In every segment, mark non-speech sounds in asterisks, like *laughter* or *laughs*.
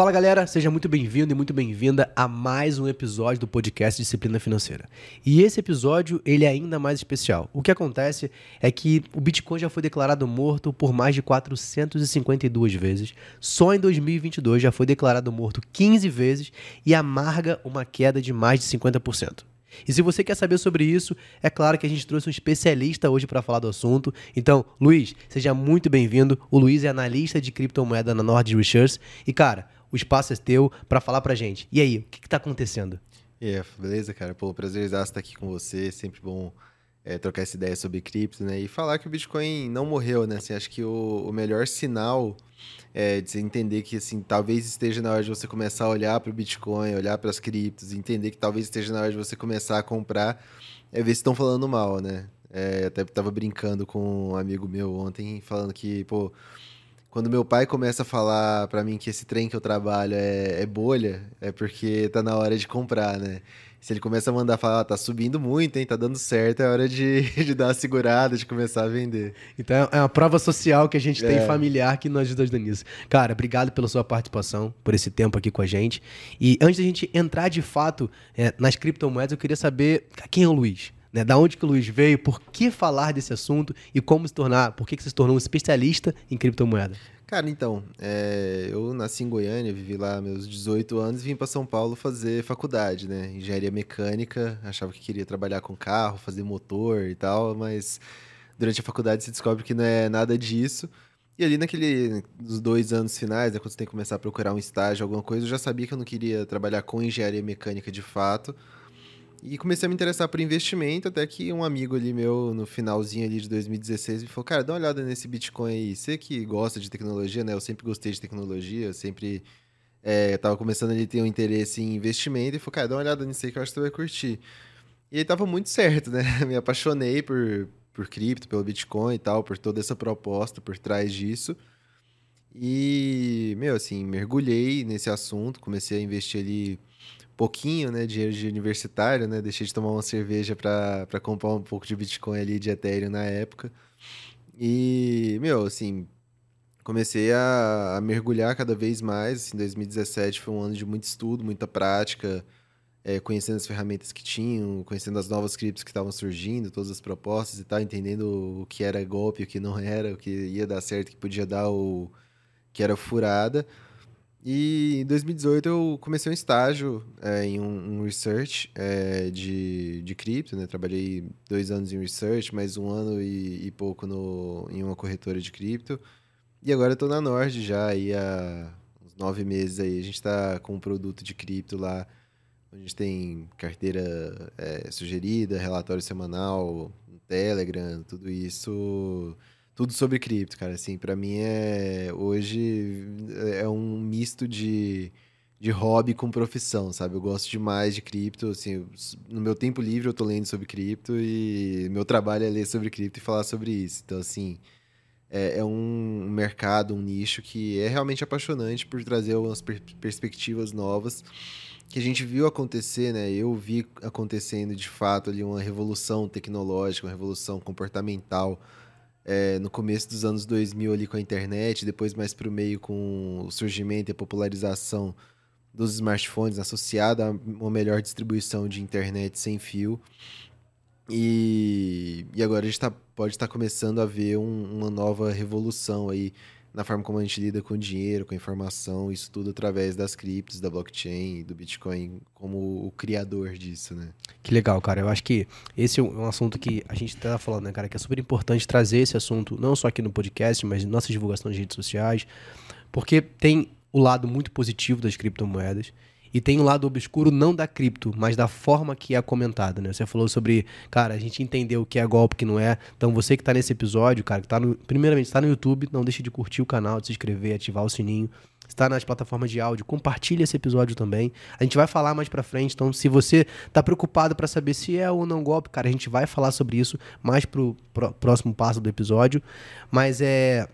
Fala galera, seja muito bem-vindo e muito bem-vinda a mais um episódio do podcast Disciplina Financeira. E esse episódio ele é ainda mais especial. O que acontece é que o Bitcoin já foi declarado morto por mais de 452 vezes. Só em 2022 já foi declarado morto 15 vezes e amarga uma queda de mais de 50%. E se você quer saber sobre isso, é claro que a gente trouxe um especialista hoje para falar do assunto. Então, Luiz, seja muito bem-vindo. O Luiz é analista de criptomoeda na Nord Research. E, cara, o espaço é teu para falar pra gente. E aí, o que, que tá acontecendo? E yeah, beleza, cara? Pô, prazer estar aqui com você. Sempre bom é, trocar essa ideia sobre cripto, né? E falar que o Bitcoin não morreu, né? Assim, acho que o, o melhor sinal é de você entender que, assim, talvez esteja na hora de você começar a olhar para o Bitcoin, olhar para as criptos, entender que talvez esteja na hora de você começar a comprar, é ver se estão falando mal, né? É, até tava brincando com um amigo meu ontem, falando que, pô, quando meu pai começa a falar para mim que esse trem que eu trabalho é, é, bolha, é porque tá na hora de comprar, né? Se ele começa a mandar falar, ah, tá subindo muito, hein? Tá dando certo, é hora de, *laughs* de dar uma segurada, de começar a vender. Então é uma prova social que a gente é. tem familiar que nos ajuda nisso. Cara, obrigado pela sua participação, por esse tempo aqui com a gente. E antes da gente entrar de fato é, nas criptomoedas, eu queria saber quem é o Luiz. Né? Da onde que o Luiz veio, por que falar desse assunto e como se tornar, por que, que você se tornou um especialista em criptomoeda? Cara, então, é, eu nasci em Goiânia, vivi lá meus 18 anos e vim para São Paulo fazer faculdade, né? Engenharia mecânica, achava que queria trabalhar com carro, fazer motor e tal, mas durante a faculdade se descobre que não é nada disso. E ali naquele, nos dois anos finais, né, quando você tem que começar a procurar um estágio, alguma coisa, eu já sabia que eu não queria trabalhar com engenharia mecânica de fato. E comecei a me interessar por investimento, até que um amigo ali meu, no finalzinho ali de 2016, me falou, cara, dá uma olhada nesse Bitcoin aí. Você que gosta de tecnologia, né? Eu sempre gostei de tecnologia, eu sempre é, tava começando ali a ter um interesse em investimento. E falou, cara, dá uma olhada nisso aí que eu acho que você vai curtir. E aí tava muito certo, né? *laughs* Me apaixonei por, por cripto, pelo Bitcoin e tal, por toda essa proposta por trás disso. E, meu, assim, mergulhei nesse assunto, comecei a investir ali pouquinho, né, dinheiro de universitário, né? Deixei de tomar uma cerveja para comprar um pouco de Bitcoin ali de Ethereum na época. E, meu, assim, comecei a, a mergulhar cada vez mais. Assim, 2017 foi um ano de muito estudo, muita prática, é, conhecendo as ferramentas que tinham, conhecendo as novas criptos que estavam surgindo, todas as propostas e tal, entendendo o que era golpe, o que não era, o que ia dar certo, o que podia dar, o que era furada. E em 2018 eu comecei um estágio é, em um, um research é, de, de cripto, né? Trabalhei dois anos em research, mais um ano e, e pouco no, em uma corretora de cripto. E agora eu tô na Nord já, aí há uns nove meses aí. A gente está com um produto de cripto lá, a gente tem carteira é, sugerida, relatório semanal, Telegram, tudo isso tudo sobre cripto, cara. Assim, para mim é hoje é um misto de, de hobby com profissão, sabe? Eu gosto demais de cripto, assim, no meu tempo livre eu tô lendo sobre cripto e meu trabalho é ler sobre cripto e falar sobre isso. Então, assim, é, é um mercado, um nicho que é realmente apaixonante por trazer algumas per perspectivas novas que a gente viu acontecer, né? Eu vi acontecendo de fato ali uma revolução tecnológica, uma revolução comportamental é, no começo dos anos 2000 ali com a internet, depois mais para o meio com o surgimento e a popularização dos smartphones associada a uma melhor distribuição de internet sem fio. E, e agora a gente tá, pode estar tá começando a ver um, uma nova revolução aí na forma como a gente lida com dinheiro, com informação, isso tudo através das criptos, da blockchain, do Bitcoin como o criador disso, né? Que legal, cara. Eu acho que esse é um assunto que a gente tá falando, né, cara, que é super importante trazer esse assunto, não só aqui no podcast, mas em nossa divulgação nas redes sociais, porque tem o lado muito positivo das criptomoedas e tem um lado obscuro não da cripto, mas da forma que é comentada, né? Você falou sobre, cara, a gente entendeu o que é golpe, o que não é. Então você que está nesse episódio, cara, que tá no, primeiramente está no YouTube, não deixe de curtir o canal, de se inscrever, ativar o sininho. Está nas plataformas de áudio, compartilhe esse episódio também. A gente vai falar mais para frente, então se você tá preocupado para saber se é ou não golpe, cara, a gente vai falar sobre isso mais pro, pro próximo passo do episódio. Mas é,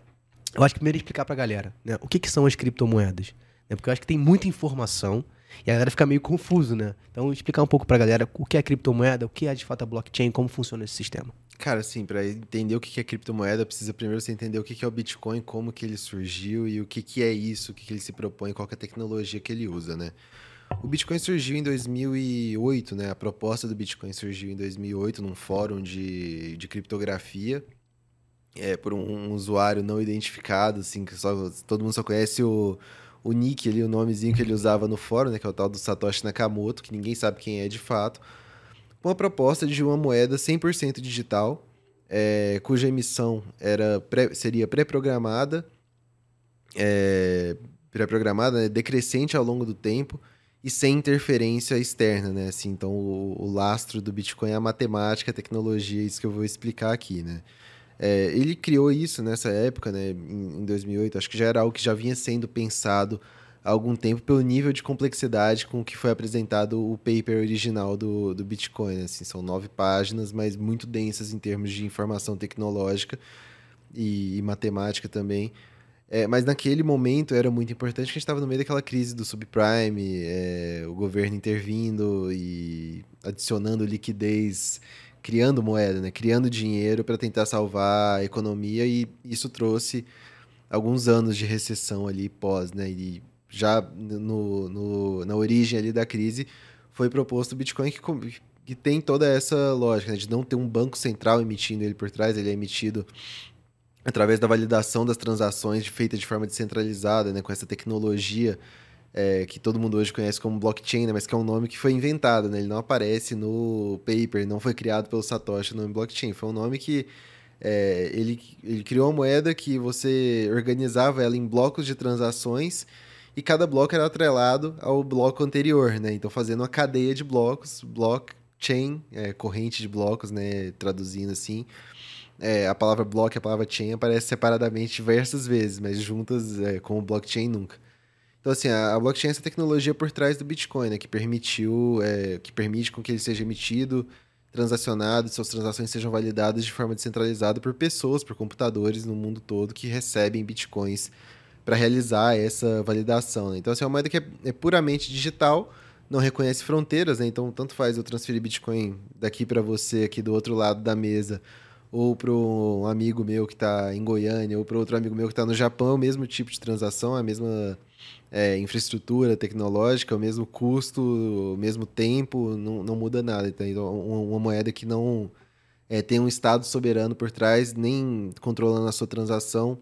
eu acho que primeiro explicar para a galera, né? O que que são as criptomoedas? Né? Porque eu acho que tem muita informação E a galera fica meio confuso, né? Então, explicar um pouco pra galera o que é criptomoeda, o que é de fato a blockchain, como funciona esse sistema. Cara, assim, para entender o que é criptomoeda, precisa primeiro você entender o que é o Bitcoin, como que ele surgiu e o que é isso, o que ele se propõe, qual é a tecnologia que ele usa, né? O Bitcoin surgiu em 2008, né? A proposta do Bitcoin surgiu em 2008 num fórum de, de criptografia, é, por um, um usuário não identificado, assim, que só, todo mundo só conhece o, o nick ali, o nomezinho que ele usava no fórum, né? Que é o tal do Satoshi Nakamoto, que ninguém sabe quem é de fato. Uma proposta de uma moeda 100% digital, é, cuja emissão era pré, seria pré-programada, é, pré-programada, né, decrescente ao longo do tempo, e sem interferência externa, né? Assim, então, o, o, lastro do Bitcoin é a matemática, a tecnologia, isso que eu vou explicar aqui, né? É, ele criou isso nessa época, né, em, em 2008. Acho que já era algo que já vinha sendo pensado há algum tempo pelo nível de complexidade com que foi apresentado o paper original do, do Bitcoin. Assim, são nove páginas, mas muito densas em termos de informação tecnológica e, e matemática também. É, mas naquele momento era muito importante que a gente estava no meio daquela crise do subprime, é, o governo intervindo e adicionando liquidez, criando moeda, né? criando dinheiro para tentar salvar a economia e isso trouxe alguns anos de recessão ali pós, né? E já no, no, na origem ali da crise foi proposto o Bitcoin que, que tem toda essa lógica né? de não ter um banco central emitindo ele por trás, ele é emitido através da validação das transações feita de forma descentralizada, né, com essa tecnologia é, que todo mundo hoje conhece como blockchain, né, mas que é um nome que foi inventado, né, ele não aparece no paper, não foi criado pelo Satoshi o nome blockchain, foi um nome que é, ele, ele criou uma moeda que você organizava ela em blocos de transações e cada bloco era atrelado ao bloco anterior, né, então fazendo uma cadeia de blocos, blockchain, é, corrente de blocos, né, traduzindo assim, é, a palavra block e a palavra chain aparecem separadamente diversas vezes, mas juntas é, com o blockchain nunca. Então, assim, a, blockchain é essa tecnologia por trás do Bitcoin, né, que permitiu, é, que permite com que ele seja emitido, transacionado, suas transações sejam validadas de forma descentralizada por pessoas, por computadores no mundo todo que recebem Bitcoins para realizar essa validação. Né? Então, assim, é uma moeda que é, é puramente digital, não reconhece fronteiras, né? Então, tanto faz eu transferir Bitcoin daqui para você, aqui do outro lado da mesa, ou para um amigo meu que está em Goiânia, ou para outro amigo meu que está no Japão, é o mesmo tipo de transação, a mesma é, infraestrutura tecnológica, o mesmo custo, o mesmo tempo, não, não muda nada. Então, uma, uma moeda que não é, tem um Estado soberano por trás, nem controlando a sua transação,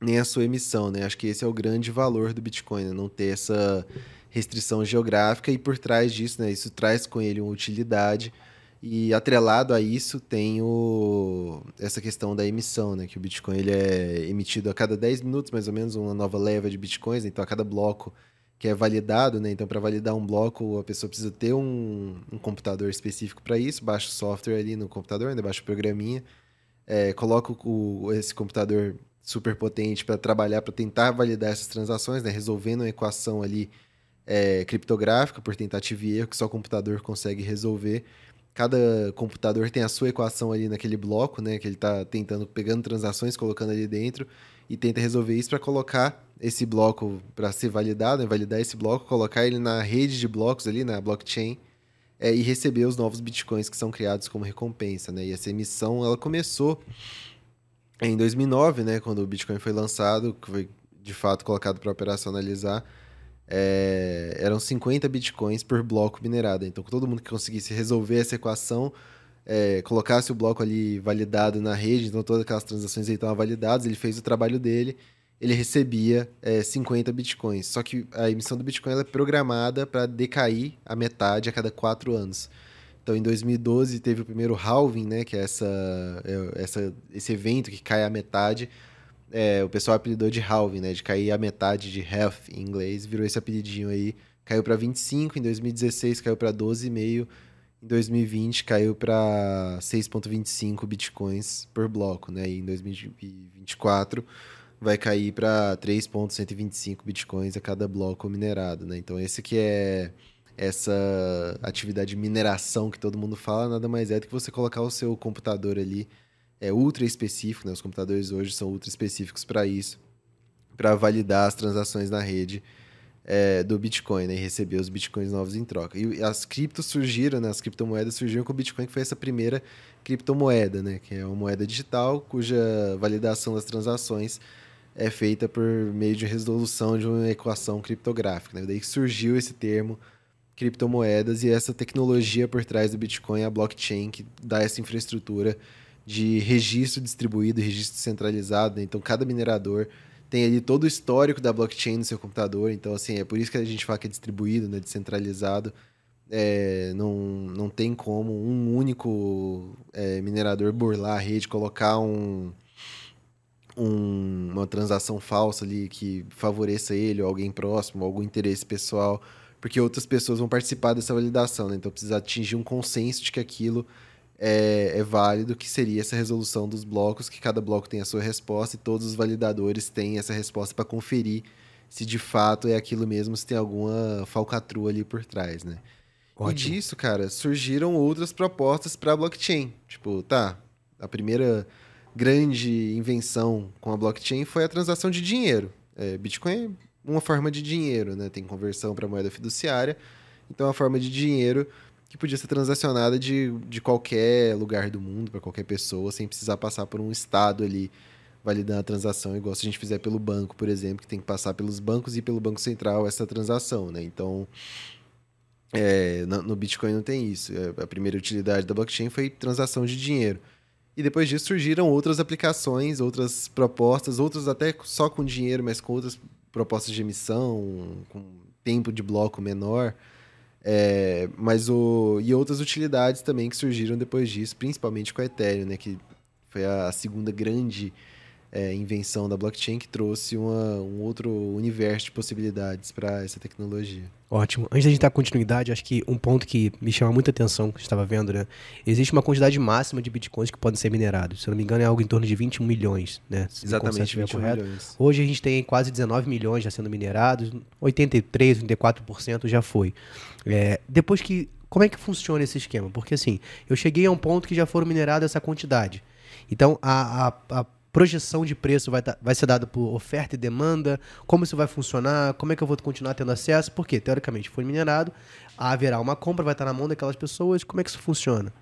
nem a sua emissão. Né? Acho que esse é o grande valor do Bitcoin, né? não ter essa restrição geográfica e por trás disso, né, isso traz com ele uma utilidade e atrelado a isso tem o, essa questão da emissão, né? Que o Bitcoin ele é emitido a cada 10 minutos, mais ou menos, uma nova leva de Bitcoins. Então, a cada bloco que é validado, né? Então, para validar um bloco, a pessoa precisa ter um, um computador específico para isso. Baixa o software ali no computador, né? baixa o programinha. É, coloca o, esse computador super potente para trabalhar, para tentar validar essas transações, né? Resolvendo uma equação ali é, criptográfica por tentativa e erro que só o computador consegue resolver cada computador tem a sua equação ali naquele bloco, né? Que ele está tentando, pegando transações, colocando ali dentro e tenta resolver isso para colocar esse bloco para ser validado, né? validar esse bloco, colocar ele na rede de blocos ali, na blockchain, é, e receber os novos bitcoins que são criados como recompensa, né? E essa emissão, ela começou em 2009, né? Quando o Bitcoin foi lançado, que foi de fato colocado para operacionalizar é, eram 50 bitcoins por bloco minerado. Então, todo mundo que conseguisse resolver essa equação, é, colocasse o bloco ali validado na rede, então todas aquelas transações aí estavam validadas, ele fez o trabalho dele, ele recebia é, 50 bitcoins. Só que a emissão do Bitcoin é programada para decair a metade a cada quatro anos. Então, em 2012 teve o primeiro halving, né, que é essa, é, essa, esse evento que cai a metade é, o pessoal apelidou de halving, né? De cair a metade de half em inglês, virou esse apelidinho aí. Caiu para 25, em 2016 caiu para 12,5, em 2020 caiu para 6,25 bitcoins por bloco, né? E em 2024 vai cair para 3,125 bitcoins a cada bloco minerado, né? Então esse que é essa atividade de mineração que todo mundo fala, nada mais é do que você colocar o seu computador ali é ultra específico, né? Os computadores hoje são ultra específicos para isso, para validar as transações na rede é, do Bitcoin, né? E receber os Bitcoins novos em troca. E as criptos surgiram, né? As criptomoedas surgiram com o Bitcoin, que foi essa primeira criptomoeda, né? Que é uma moeda digital cuja validação das transações é feita por meio de resolução de uma equação criptográfica. Né? Daí surgiu esse termo criptomoedas e essa tecnologia por trás do Bitcoin, a blockchain, que dá essa infraestrutura de registro distribuído, registro centralizado. Né? Então, cada minerador tem ali todo o histórico da blockchain no seu computador. Então, assim, é por isso que a gente fala que é distribuído, né? descentralizado. É, não, não tem como um único é, minerador burlar a rede, colocar um, um, uma transação falsa ali que favoreça ele ou alguém próximo, algum interesse pessoal, porque outras pessoas vão participar dessa validação, né? Então precisa atingir um consenso de que aquilo é, é, válido, que seria essa resolução dos blocos, que cada bloco tem a sua resposta e todos os validadores têm essa resposta para conferir se de fato é aquilo mesmo, se tem alguma falcatrua ali por trás, né? Ótimo. E disso, cara, surgiram outras propostas para blockchain. Tipo, tá, a primeira grande invenção com a blockchain foi a transação de dinheiro. É, Bitcoin é uma forma de dinheiro, né? Tem conversão para moeda fiduciária, então é uma forma de dinheiro que podia ser transacionada de, de qualquer lugar do mundo, para qualquer pessoa, sem precisar passar por um estado ali validando a transação, igual se a gente fizer pelo banco, por exemplo, que tem que passar pelos bancos e pelo Banco Central essa transação, né? Então, é, no, Bitcoin não tem isso. É, a primeira utilidade da blockchain foi transação de dinheiro. E depois disso surgiram outras aplicações, outras propostas, outras até só com dinheiro, mas com outras propostas de emissão, com tempo de bloco menor. É, mas o, e outras utilidades também que surgiram depois disso, principalmente com a Ethereum, né, que foi a, a segunda grande é, invenção da blockchain que trouxe uma, um outro universo de possibilidades para essa tecnologia. Ótimo. Antes da gente dar continuidade, acho que um ponto que me chama muita atenção, que estava vendo, né? Existe uma quantidade máxima de bitcoins que podem ser minerados. Se eu não me engano, é algo em torno de 21 milhões, né? Se Exatamente, 21 correto. milhões. Hoje a gente tem quase 19 milhões já sendo minerados, 83, 84% já foi. É, depois que. Como é que funciona esse esquema? Porque assim, eu cheguei a um ponto que já foram minerados essa quantidade. Então, a, a, a projeção de preço vai, vai ser dada por oferta e demanda, como isso vai funcionar, como é que eu vou continuar tendo acesso, porque teoricamente foi minerado, haverá uma compra, vai estar na mão daquelas pessoas, como é que isso funciona?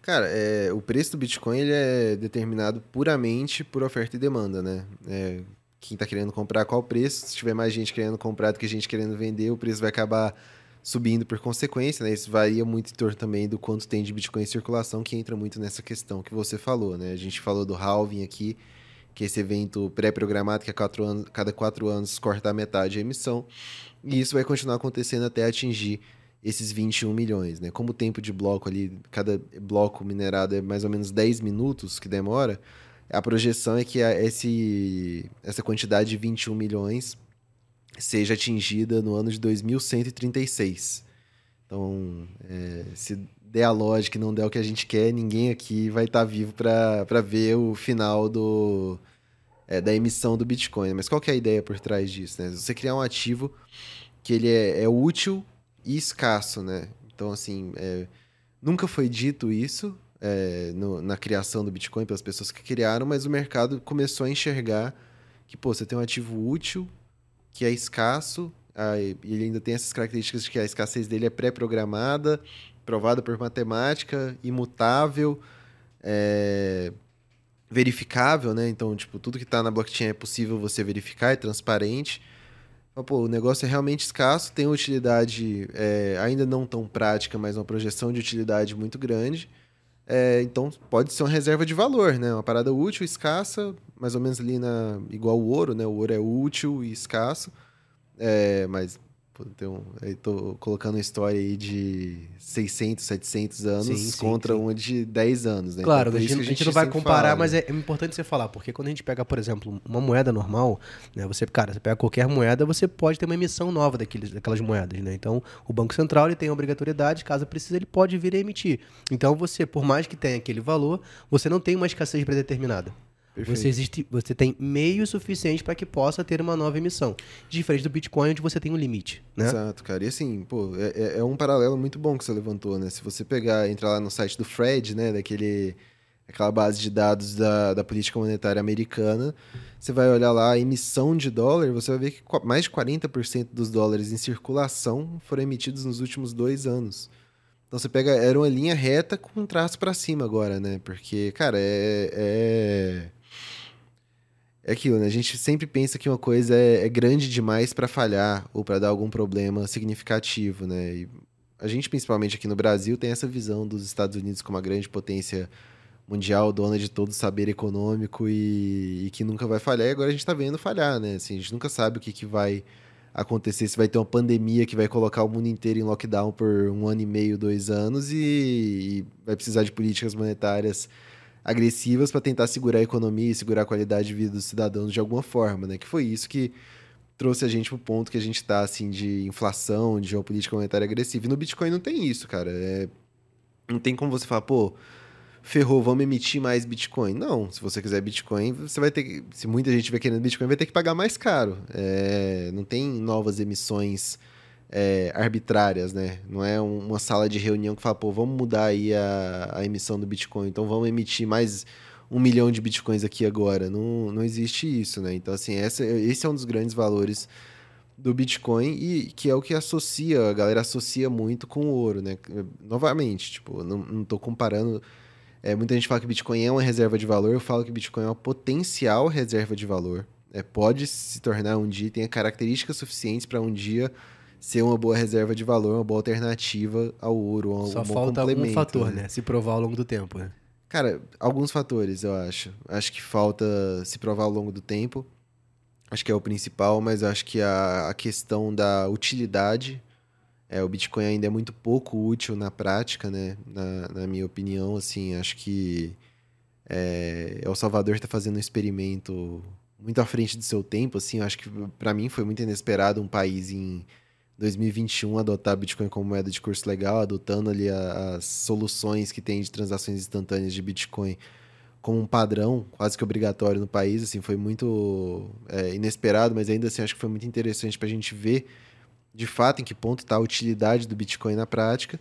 Cara, é, o preço do Bitcoin ele é determinado puramente por oferta e demanda, né? É, quem está querendo comprar, qual preço? Se tiver mais gente querendo comprar do que gente querendo vender, o preço vai acabar subindo por consequência, né? Isso varia muito em torno também do quanto tem de Bitcoin em circulação, que entra muito nessa questão que você falou, né? A gente falou do halving aqui, que é esse evento pré-programado que a quatro anos, cada quatro anos corta a metade a emissão. E isso vai continuar acontecendo até atingir esses 21 milhões, né? Como o tempo de bloco ali, cada bloco minerado é mais ou menos 10 minutos que demora, a projeção é que esse, essa quantidade de 21 milhões seja atingida no ano de 2136. Então, é, se der a lógica e não der o que a gente quer, ninguém aqui vai estar tá vivo para ver o final do, é, da emissão do Bitcoin. Mas qual que é a ideia por trás disso? Né? Você criar um ativo que ele é, é útil e escasso, né? Então, assim, é, nunca foi dito isso é, no, na criação do Bitcoin pelas pessoas que criaram, mas o mercado começou a enxergar que, pô, você tem um ativo útil, que é escasso, e ele ainda tem essas características de que a escassez dele é pré-programada, provada por matemática, imutável, é, verificável, né? Então, tipo, tudo que está na blockchain é possível você verificar, é transparente. Então, pô, o negócio é realmente escasso, tem utilidade é, ainda não tão prática, mas uma projeção de utilidade muito grande. É, então, pode ser uma reserva de valor, né? Uma parada útil, escassa, mais ou menos ali na igual o ouro, né? O ouro é útil e escasso, é, mas então, tô colocando uma história aí de 600, 700 anos sim, contra sim. uma de 10 anos, né? Claro, então, a, gente, a, gente, a, gente, não vai comparar, fala, mas né? é, importante você falar, porque quando a gente pega, por exemplo, uma moeda normal, né? Você, cara, você pega qualquer moeda, você pode ter uma emissão nova daqueles, daquelas moedas, né? Então, o Banco Central ele tem a obrigatoriedade, caso precise, ele pode vir a emitir. Então, você, por mais que tenha aquele valor, você não tem uma escassez predeterminada. Você, existe, você tem meio suficiente para que possa ter uma nova emissão. Diferente do Bitcoin, onde você tem um limite. Né? Exato, cara. E assim, pô, é, é, é um paralelo muito bom que você levantou, né? Se você pegar, entrar lá no site do Fred, né? Daquele aquela base de dados da, da política monetária americana, você vai olhar lá a emissão de dólar, você vai ver que mais de 40% dos dólares em circulação foram emitidos nos últimos dois anos. Então você pega, era uma linha reta com um traço para cima agora, né? Porque, cara, é, é. É aquilo, né? A gente sempre pensa que uma coisa é, é grande demais para falhar ou para dar algum problema significativo, né? E a gente, principalmente aqui no Brasil, tem essa visão dos Estados Unidos como uma grande potência mundial, dona de todo o saber econômico e, e que nunca vai falhar. E agora a gente está vendo falhar, né? Assim, a gente nunca sabe o que, que vai acontecer, se vai ter uma pandemia que vai colocar o mundo inteiro em lockdown por um ano e meio, dois anos e, e vai precisar de políticas monetárias agressivas para tentar segurar a economia e segurar a qualidade de vida dos cidadãos de alguma forma, né? Que foi isso que trouxe a gente pro ponto que a gente está assim de inflação, de geopolítica monetária agressiva. E no Bitcoin não tem isso, cara. É... Não tem como você falar, pô, ferrou, vamos emitir mais Bitcoin. Não, se você quiser Bitcoin, você vai ter que. Se muita gente estiver querendo Bitcoin, vai ter que pagar mais caro. É, não tem novas emissões é, arbitrárias, né? Não é uma sala de reunião que fala, pô, vamos mudar aí a, a emissão do Bitcoin, então vamos emitir mais um milhão de Bitcoins aqui agora. Não, não existe isso, né? Então, assim, essa, esse é um dos grandes valores do Bitcoin e que é o que associa, a galera associa muito com o ouro, né? Novamente, tipo, não, não tô comparando é, muita gente fala que Bitcoin é uma reserva de valor, eu falo que Bitcoin é uma potencial reserva de valor. É, pode se tornar um dia, tem características suficientes para um dia ser uma boa reserva de valor, uma boa alternativa ao ouro. Um, Só falta um fator, né? né? Se provar ao longo do tempo, né? Cara, alguns fatores, eu acho. Acho que falta se provar ao longo do tempo. Acho que é o principal, mas acho que a, a questão da utilidade é, o Bitcoin ainda é muito pouco útil na prática, né? Na, na minha opinião, assim, acho que é, El Salvador está fazendo um experimento muito à frente do seu tempo, assim, acho que para mim foi muito inesperado um país em 2021 adotar Bitcoin como moeda de curso legal, adotando ali as soluções que tem de transações instantâneas de Bitcoin como um padrão quase que obrigatório no país, assim, foi muito é, inesperado, mas ainda assim acho que foi muito interessante para a gente ver de fato em que ponto está a utilidade do Bitcoin na prática.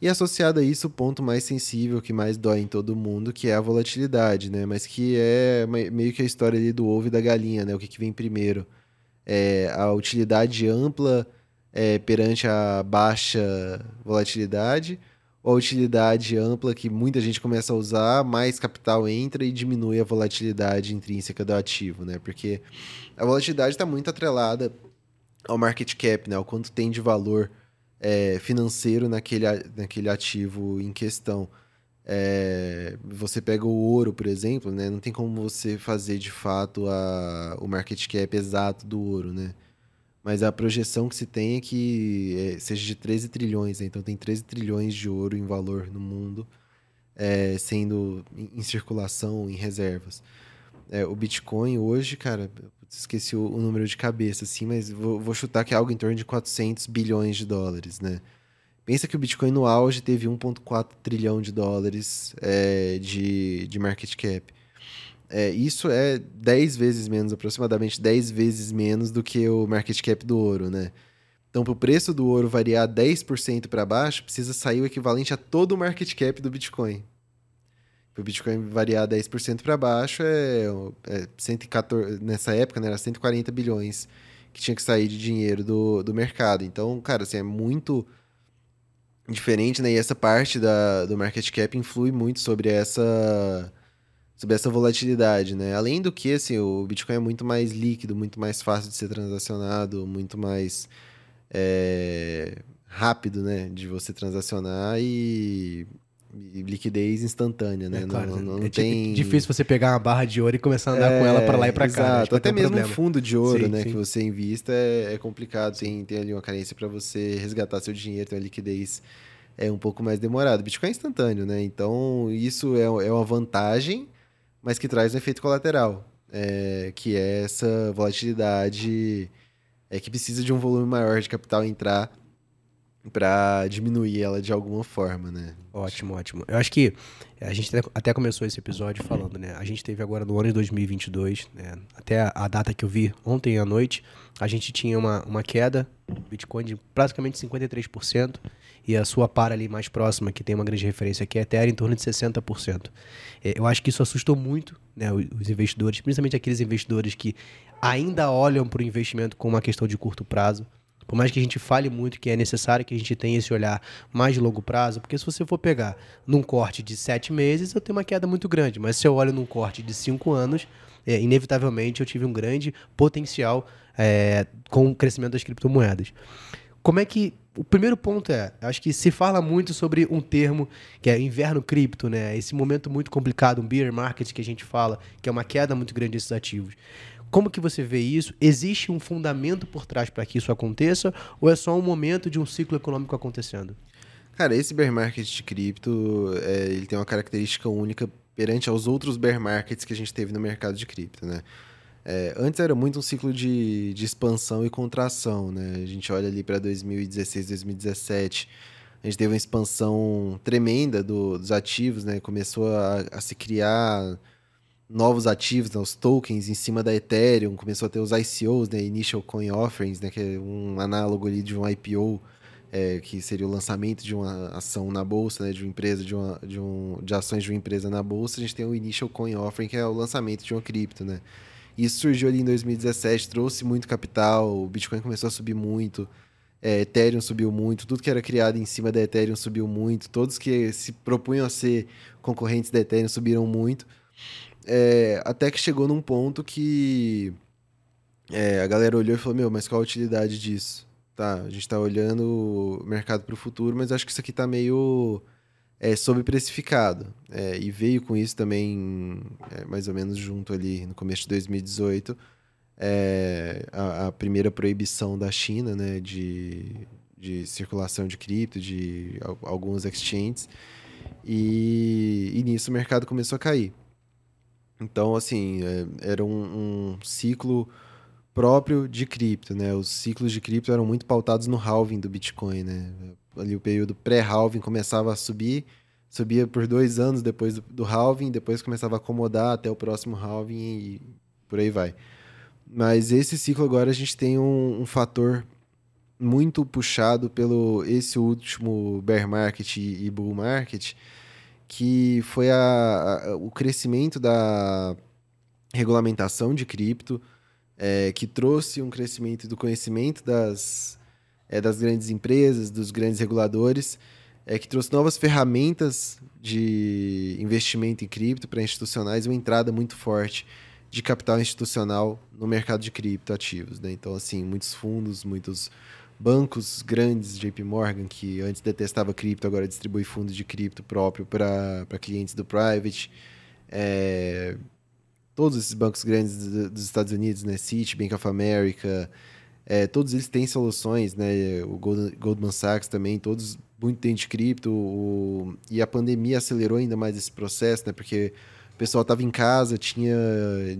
E associado a isso, o ponto mais sensível, que mais dói em todo mundo, que é a volatilidade, né? Mas que é meio que a história ali do ovo e da galinha, né? O que, que vem primeiro? É a utilidade ampla é, perante a baixa volatilidade, ou a utilidade ampla que muita gente começa a usar, mais capital entra e diminui a volatilidade intrínseca do ativo, né? Porque a volatilidade está muito atrelada ao market cap, né? O quanto tem de valor é, financeiro naquele, naquele ativo em questão. É, você pega o ouro, por exemplo, né? Não tem como você fazer de fato a, o market cap exato do ouro, né? Mas a projeção que se tem é que é, seja de 13 trilhões, né? Então tem 13 trilhões de ouro em valor no mundo, é, sendo em, em, circulação, em reservas. É, o Bitcoin hoje, cara, esqueci o, o, número de cabeça, assim, mas vou, vou, chutar que é algo em torno de 400 bilhões de dólares, né? Pensa que o Bitcoin no auge teve 1,4 trilhão de dólares é, de, de market cap. É, isso é 10 vezes menos, aproximadamente 10 vezes menos do que o market cap do ouro, né? Então, para o preço do ouro variar 10% para baixo, precisa sair o equivalente a todo o market cap do Bitcoin o Bitcoin variar 10% para baixo, é, é 114, nessa época né, era 140 bilhões que tinha que sair de dinheiro do, do mercado. Então, cara, assim, é muito diferente, né? E essa parte da, do market cap influi muito sobre essa sobre essa volatilidade, né? Além do que, assim, o Bitcoin é muito mais líquido, muito mais fácil de ser transacionado, muito mais é, rápido, né? De você transacionar e liquidez instantânea, né? É, claro, não, não é tem... difícil você pegar uma barra de ouro e começar a andar é, com ela para lá e para cá. Né? Até um mesmo problema. um fundo de ouro, sim, né? Sim. Que você invista é, é complicado. Tem, tem ali uma carência para você resgatar seu dinheiro, tem uma liquidez é um pouco mais demorado. Bitcoin é instantâneo, né? Então isso é, é uma vantagem, mas que traz um efeito colateral, é, que é essa volatilidade é que precisa de um volume maior de capital entrar para diminuir ela de alguma forma, né? Ótimo, ótimo. Eu acho que a gente até começou esse episódio falando, né? A gente teve agora no ano de 2022, né? Até a data que eu vi ontem à noite, a gente tinha uma, uma queda Bitcoin de praticamente 53% e a sua para ali mais próxima, que tem uma grande referência aqui, é Ethereum, em torno de 60%. É, eu acho que isso assustou muito né, os investidores, principalmente aqueles investidores que ainda olham para o investimento como uma questão de curto prazo. Por mais que a gente fale muito que é necessário que a gente tenha esse olhar mais de longo prazo, porque se você for pegar num corte de sete meses, eu tenho uma queda muito grande. Mas se eu olho num corte de cinco anos, é, inevitavelmente eu tive um grande potencial é, com o crescimento das criptomoedas. Como é que. O primeiro ponto é, acho que se fala muito sobre um termo que é inverno cripto, né? Esse momento muito complicado, um bear market que a gente fala, que é uma queda muito grande desses ativos. Como que você vê isso? Existe um fundamento por trás para que isso aconteça ou é só um momento de um ciclo econômico acontecendo? Cara, esse bear market de cripto, é, ele tem uma característica única perante aos outros bear markets que a gente teve no mercado de cripto, né? É, antes era muito um ciclo de, de expansão e contração, né? A gente olha ali para 2016, 2017, a gente teve uma expansão tremenda do, dos ativos, né? Começou a, a se criar novos ativos, né, os tokens em cima da Ethereum, começou a ter os ICOs, né, Initial Coin Offerings, né, que é um análogo ali de um IPO, é, que seria o lançamento de uma ação na bolsa, né, de uma empresa, de, uma, de, um, de ações de uma empresa na bolsa, a gente tem o Initial Coin Offering, que é o lançamento de uma cripto, né. Isso surgiu ali em 2017, trouxe muito capital, o Bitcoin começou a subir muito, é, Ethereum subiu muito, tudo que era criado em cima da Ethereum subiu muito, todos que se propunham a ser concorrentes da Ethereum subiram muito. É, até que chegou num ponto que é, a galera olhou e falou: Meu, mas qual a utilidade disso? Tá, a gente tá olhando o mercado para o futuro, mas acho que isso aqui tá meio é, sobreprecificado. É, e veio com isso também, é, mais ou menos junto ali no começo de 2018, é, a, a, primeira proibição da China né, de, de circulação de cripto, de alguns exchanges. E, e nisso o mercado começou a cair. Então, assim, é, era um, um, ciclo próprio de cripto, né? Os ciclos de cripto eram muito pautados no halving do Bitcoin, né? Ali o período pré-halving começava a subir, subia por dois anos depois do, do halving, depois começava a acomodar até o próximo halving e por aí vai. Mas esse ciclo agora a gente tem um, um fator muito puxado pelo esse último bear market e bull market, que foi a, a, o crescimento da regulamentação de cripto, é, que trouxe um crescimento do conhecimento das, é, das grandes empresas, dos grandes reguladores, é, que trouxe novas ferramentas de investimento em cripto para institucionais, uma entrada muito forte de capital institucional no mercado de criptoativos. Né? Então, assim, muitos fundos, muitos bancos grandes, JP Morgan, que antes detestava cripto, agora distribui fundos de cripto próprio para clientes do private. É, todos esses bancos grandes dos Estados Unidos, né, Bank of America, é, todos eles têm soluções, né, o Goldman Sachs também, todos muito têm de cripto, o, e a pandemia acelerou ainda mais esse processo, né, porque o pessoal estava em casa, tinha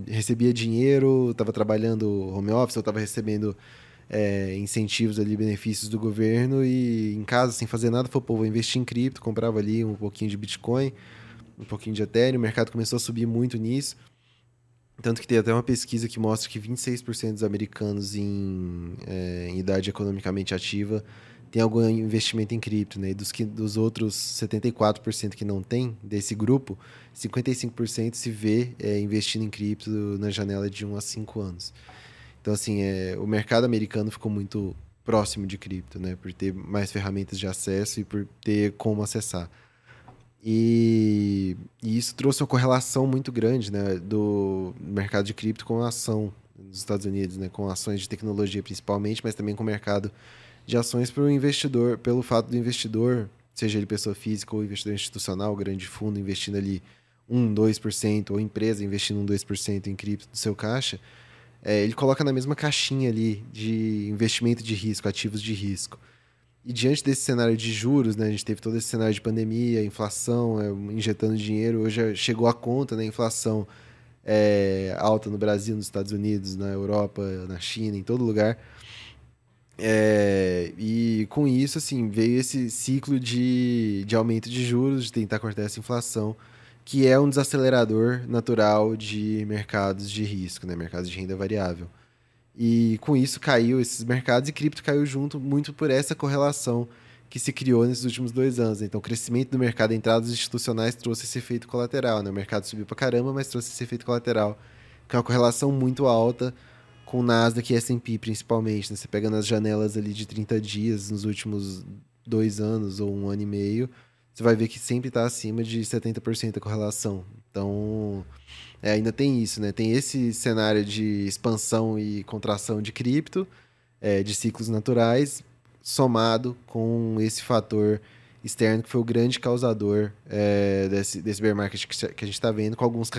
recebia dinheiro, estava trabalhando home office, ou estava recebendo é, incentivos ali, benefícios do governo e em casa, sem fazer nada, falou, pô, vou investir em cripto, comprava ali um pouquinho de Bitcoin, um pouquinho de Ethereum, o mercado começou a subir muito nisso. Tanto que tem até uma pesquisa que mostra que 26% dos americanos em, é, em, idade economicamente ativa tem algum investimento em cripto, né? E dos, que, dos outros 74% que não tem, desse grupo, 55% se vê é, investindo em cripto na janela de 1 a 5 anos. Então, assim, é, o mercado americano ficou muito próximo de cripto, né? Por ter mais ferramentas de acesso e por ter como acessar. E, e isso trouxe uma correlação muito grande, né? Do mercado de cripto com a ação dos Estados Unidos, né? Com ações de tecnologia principalmente, mas também com o mercado de ações para o investidor, pelo fato do investidor, seja ele pessoa física ou investidor institucional, grande fundo investindo ali 1, 2%, ou empresa investindo 1, 2% em cripto do seu caixa, é, ele coloca na mesma caixinha ali de investimento de risco, ativos de risco. E diante desse cenário de juros, né, a gente teve todo esse cenário de pandemia, inflação, é, injetando dinheiro, hoje chegou a conta, né, inflação é, alta no Brasil, nos Estados Unidos, na Europa, na China, em todo lugar. É, e com isso, assim, veio esse ciclo de, de aumento de juros, de tentar cortar essa inflação, que é um desacelerador natural de mercados de risco, né? mercados de renda variável. E com isso caiu esses mercados e cripto caiu junto muito por essa correlação que se criou nesses últimos dois anos. Então, o crescimento do mercado, entradas institucionais trouxe esse efeito colateral. Né? O mercado subiu para caramba, mas trouxe esse efeito colateral, que é uma correlação muito alta com o Nasdaq e S&P, principalmente. Né? Você pega nas janelas ali de 30 dias, nos últimos dois anos ou um ano e meio, você vai ver que sempre está acima de 70% a correlação. Então, é, ainda tem isso, né? Tem esse cenário de expansão e contração de cripto, é, de ciclos naturais, somado com esse fator externo que foi o grande causador é, desse, desse bear market que, a gente está vendo, com alguns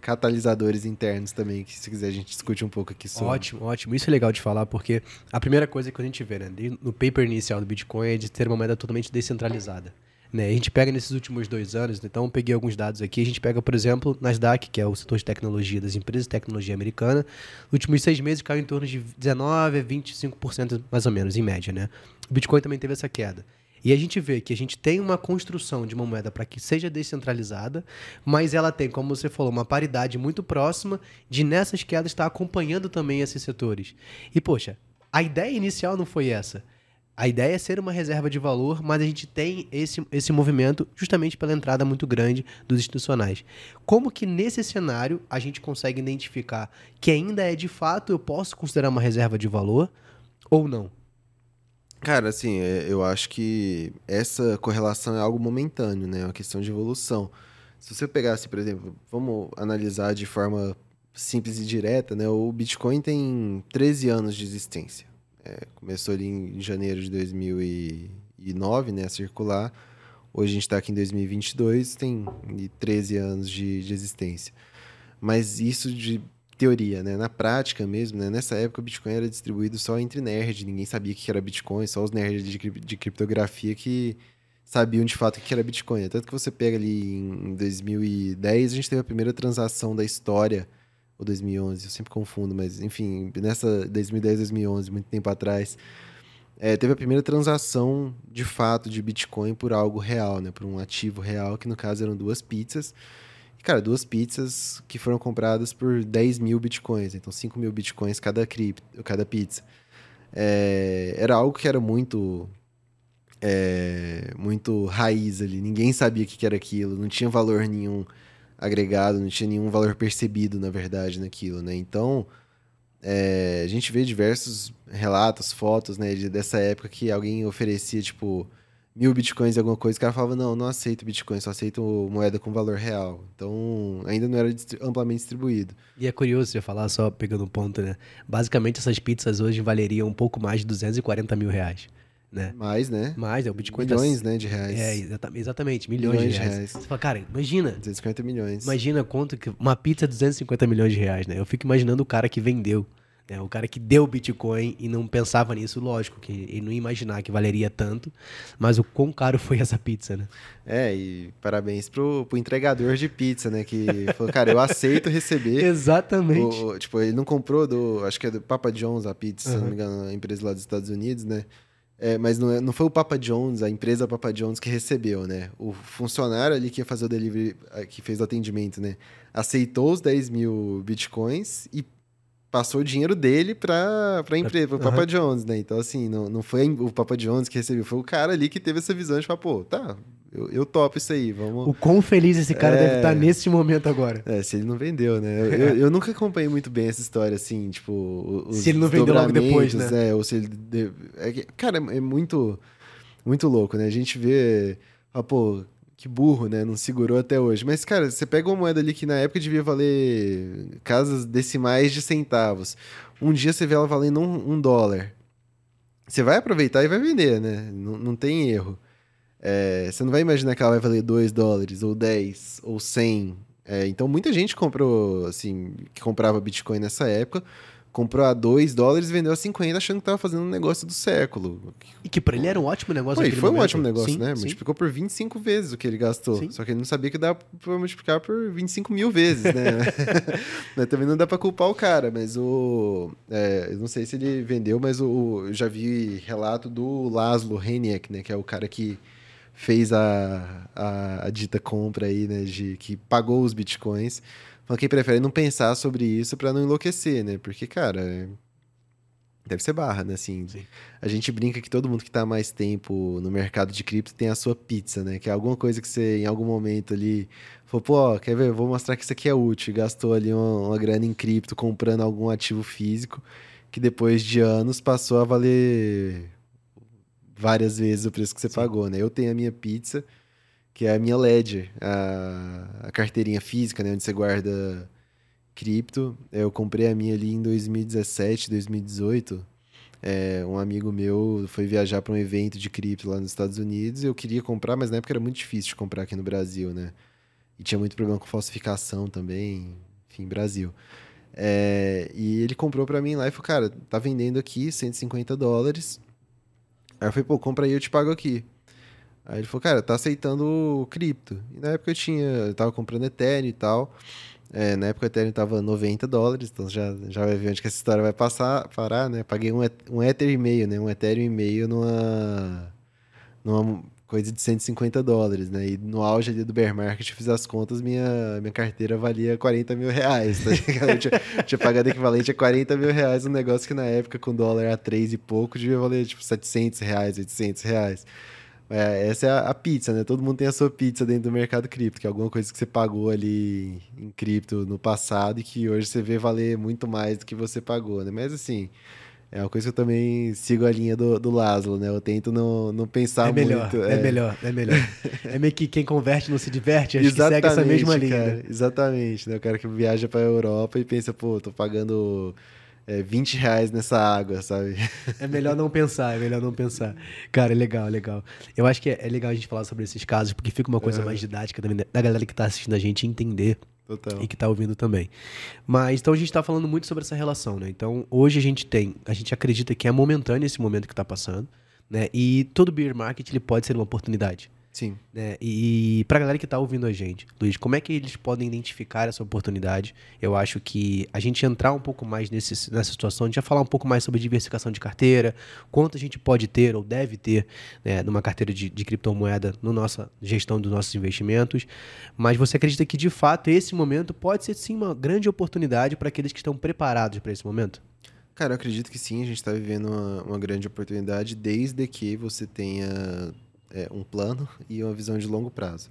catalisadores internos também, que se quiser a gente discute um pouco aqui sobre. Ótimo, ótimo. Isso é legal de falar, porque a primeira coisa que a gente vê né, no paper inicial do Bitcoin é de ter uma moeda totalmente descentralizada. Né? A gente pega nesses últimos dois anos, então eu peguei alguns dados aqui. A gente pega, por exemplo, Nasdaq, que é o setor de tecnologia das empresas de tecnologia americana. Nos últimos seis meses caiu em torno de 19% a 25% mais ou menos, em média. Né? O Bitcoin também teve essa queda. E a gente vê que a gente tem uma construção de uma moeda para que seja descentralizada, mas ela tem, como você falou, uma paridade muito próxima de nessas quedas estar acompanhando também esses setores. E, poxa, a ideia inicial não foi essa. A ideia é ser uma reserva de valor, mas a gente tem esse, esse movimento justamente pela entrada muito grande dos institucionais. Como que nesse cenário a gente consegue identificar que ainda é de fato eu posso considerar uma reserva de valor ou não? Cara, assim, é, eu acho que essa correlação é algo momentâneo, né? É uma questão de evolução. Se você pegasse, por exemplo, vamos analisar de forma simples e direta, né? O Bitcoin tem 13 anos de existência. É, começou ali em janeiro de 2009, né, a circular. Hoje a gente está aqui em 2022, tem 13 anos de, de, existência. Mas isso de teoria, né? Na prática mesmo, né? Nessa época o Bitcoin era distribuído só entre nerds, ninguém sabia o que era Bitcoin, só os nerds de, de criptografia que sabiam de fato o que era Bitcoin. Tanto que você pega ali em 2010, a gente teve a primeira transação da história ou 2011, eu sempre confundo, mas enfim, nessa 2010, 2011, muito tempo atrás, é, teve a primeira transação de fato de Bitcoin por algo real, né, por um ativo real, que no caso eram duas pizzas. E, cara, duas pizzas que foram compradas por 10 mil Bitcoins, então 5 mil Bitcoins cada, cripto, cada pizza. É, era algo que era muito é, muito raiz ali, ninguém sabia o que era aquilo, não tinha valor nenhum agregado, não tinha nenhum valor percebido, na verdade, naquilo, né? Então, é, a gente vê diversos relatos, fotos, né, de, dessa época que alguém oferecia, tipo, mil bitcoins alguma coisa, o cara falava, não, não aceito bitcoin, só aceito moeda com valor real. Então, ainda não era amplamente distribuído. E é curioso você falar, só pegando um ponto, né? Basicamente, essas pizzas hoje valeriam um pouco mais de 240 mil reais né? Mais, né? Mais, é o Bitcoin. Milhões, tá... né, de reais. É, exatamente, milhões, milhões de, reais. de, reais. Você fala, cara, imagina. 250 milhões. Imagina quanto que uma pizza é 250 milhões de reais, né? Eu fico imaginando o cara que vendeu, né? O cara que deu Bitcoin e não pensava nisso, lógico, que ele não ia imaginar que valeria tanto, mas o quão caro foi essa pizza, né? É, e parabéns pro, pro entregador de pizza, né? Que falou, cara, eu aceito receber. *laughs* Exatamente. O, tipo, ele não comprou do, acho que é do Papa John's a pizza, uhum. se não me engano, a empresa lá dos Estados Unidos, né? É, mas não, é, não foi o Papa John's, a empresa Papa John's que recebeu, né? O funcionário ali que ia fazer o delivery, que fez o atendimento, né? Aceitou os 10 mil bitcoins e passou o dinheiro dele para a empresa, para o Papa. John's, né? Então, assim, não, não foi o Papa John's que recebeu, foi o cara ali que teve essa visão de falar, pô, tá, eu, eu topo isso aí, vamos... O quão feliz esse cara é... deve estar nesse momento agora. É, se ele não vendeu, né? Eu, eu, eu nunca acompanhei muito bem essa história, assim, tipo... Os se ele não vendeu logo depois, né? É, ou se ele... É, cara, é muito, muito louco, né? A gente vê... Ah, pô, que burro, né? Não segurou até hoje. Mas, cara, você pega uma moeda ali que na época devia valer casas decimais de centavos. Um dia você vê ela valendo um, um dólar. Você vai aproveitar e vai vender, né? Não, não tem erro. É, você não vai imaginar que ela vai valer 2 dólares, ou 10, ou 100. É, então, muita gente comprou, assim, que comprava Bitcoin nessa época, comprou a 2 dólares e vendeu a 50 achando que tava fazendo um negócio do século. E que pra ele era um ótimo negócio Pô, foi um ótimo negócio, Sim, né? sim. Multiplicou por 25 vezes o que ele gastou. Sim. Só que ele não sabia que dá pra multiplicar por 25 mil vezes, né? *laughs* mas também não dá pra culpar o cara, mas o. é, eu não sei se ele vendeu, mas o, eu já vi relato do Laszlo Heniek, né? Que é o cara que fez a, a, a dita compra aí, né? De, que pagou os bitcoins. Falando que prefere não pensar sobre isso pra não enlouquecer, né? Porque, cara. Deve ser barra, né? Assim, Sim. a gente brinca que todo mundo que tá mais tempo no mercado de cripto tem a sua pizza, né? Que é alguma coisa que você, em algum momento ali, falou, pô, quer ver? Eu Vou mostrar que isso aqui é útil. Gastou ali uma, uma grana em cripto comprando algum ativo físico que depois de anos passou a valer várias vezes o preço que você pagou, né? Eu tenho a minha pizza, que é a minha Ledger, a, a carteirinha física, né? Onde você guarda cripto. Eu comprei a minha ali em 2017, 2018. É, um amigo meu foi viajar para um evento de cripto lá nos Estados Unidos e eu queria comprar, mas na época era muito difícil de comprar aqui no Brasil, né? E tinha muito problema com falsificação também, enfim, Brasil. É, e ele comprou para mim lá e falou, cara, tá vendendo aqui 150 dólares. Aí eu falei, pô, compra aí, eu te pago aqui. Aí ele falou, cara, tá aceitando cripto. E na época eu tinha, eu tava comprando Ethereum e tal. É, na época o Ethereum tava 90 dólares, então já, já vai ver onde que essa história vai passar, parar, né? Paguei um, um Ether e meio, né? Um Ethereum e meio numa, numa coisa de 150 dólares, né? E no auge ali do bear market, eu fiz as contas, minha, minha carteira valia 40 mil reais, tá? Eu tinha, tinha pagado equivalente a 40 mil reais, um negócio que na época, com dólar a 3 e pouco, devia valer tipo 700 reais, 800 reais. É, essa é a, a pizza, né? Todo mundo tem a sua pizza dentro do mercado cripto, que é alguma coisa que você pagou ali em cripto no passado e que hoje você vê valer muito mais do que você pagou, né? Mas assim, é uma coisa que eu também sigo a linha do, do Laszlo, né? Eu tento não, não pensar É melhor, muito. é. melhor, é melhor. *laughs* É meio que quem converte não se diverte, acho que segue essa mesma linha. cara, né? Exatamente, né? O cara que viaja pra Europa e pensa, pô, tô pagando é, 20 reais nessa água, sabe? É melhor não pensar, é melhor não pensar. Cara, é legal, é legal. Eu acho que é, é legal a gente falar sobre esses casos, porque fica uma coisa mais didática também da- da galera que tá assistindo a gente entender Total. e que tá ouvindo também. Mas então a gente tá falando muito sobre essa relação, né? Então hoje a gente tem, a gente acredita que é momentâneo esse momento que tá passando, né? E todo beer market ele pode ser uma oportunidade. Sim. né? E pra galera que tá ouvindo a gente, Luiz, como é que eles podem identificar essa oportunidade? Eu acho que a gente entrar um pouco mais nesse, nessa situação, a gente vai falar um pouco mais sobre diversificação de carteira, quanto a gente pode ter ou deve ter né, numa carteira de, de criptomoeda na nossa gestão dos nossos investimentos. Mas você acredita que, de fato, esse momento pode ser sim uma grande oportunidade para aqueles que estão preparados para esse momento? Cara, eu acredito que sim, a gente está vivendo uma, uma grande oportunidade desde que você tenha é, um plano e uma visão de longo prazo.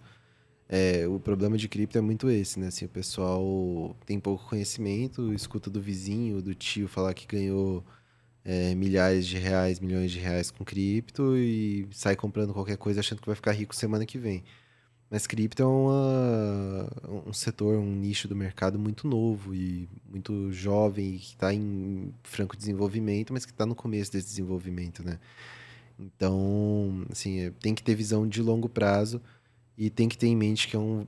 É, o problema de cripto é muito esse, né? Assim, o pessoal tem pouco conhecimento, escuta do vizinho, do tio falar que ganhou é, milhares de reais, milhões de reais com cripto e sai comprando qualquer coisa achando que vai ficar rico semana que vem. Mas cripto é uma, um setor, um nicho do mercado muito novo e muito jovem que está em franco desenvolvimento, mas que está no começo desse desenvolvimento, né? Então, assim, é, tem que ter visão de longo prazo e tem que ter em mente que é um,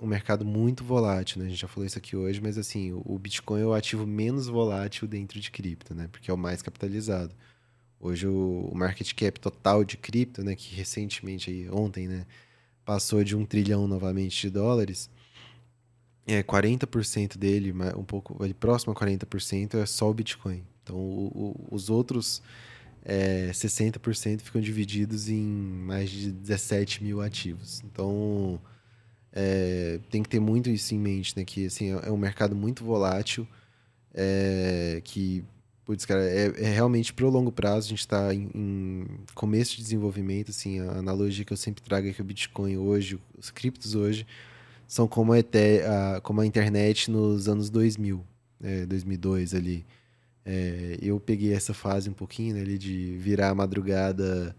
um mercado muito volátil, né? A gente já falou isso aqui hoje, mas assim, o, Bitcoin é o ativo menos volátil dentro de cripto, né? Porque é o mais capitalizado. Hoje o, market cap total de cripto, né, que recentemente aí ontem, né, passou de um trilhão novamente de dólares, é 40% dele, um pouco próximo a 40% é só o Bitcoin. Então o- o- os outros é, 60% ficam divididos em mais de 17 mil ativos. Então é, tem que ter muito isso em mente, né? Que assim, é é um mercado muito volátil, é, que Putz, cara, é, é realmente pro longo prazo, a gente está em, em começo de desenvolvimento, assim, a analogia que eu sempre trago é que o Bitcoin hoje, os criptos hoje, são como a, como a internet nos anos 2000, é, 2002 ali. É, eu peguei essa fase um pouquinho, né, ali de virar a madrugada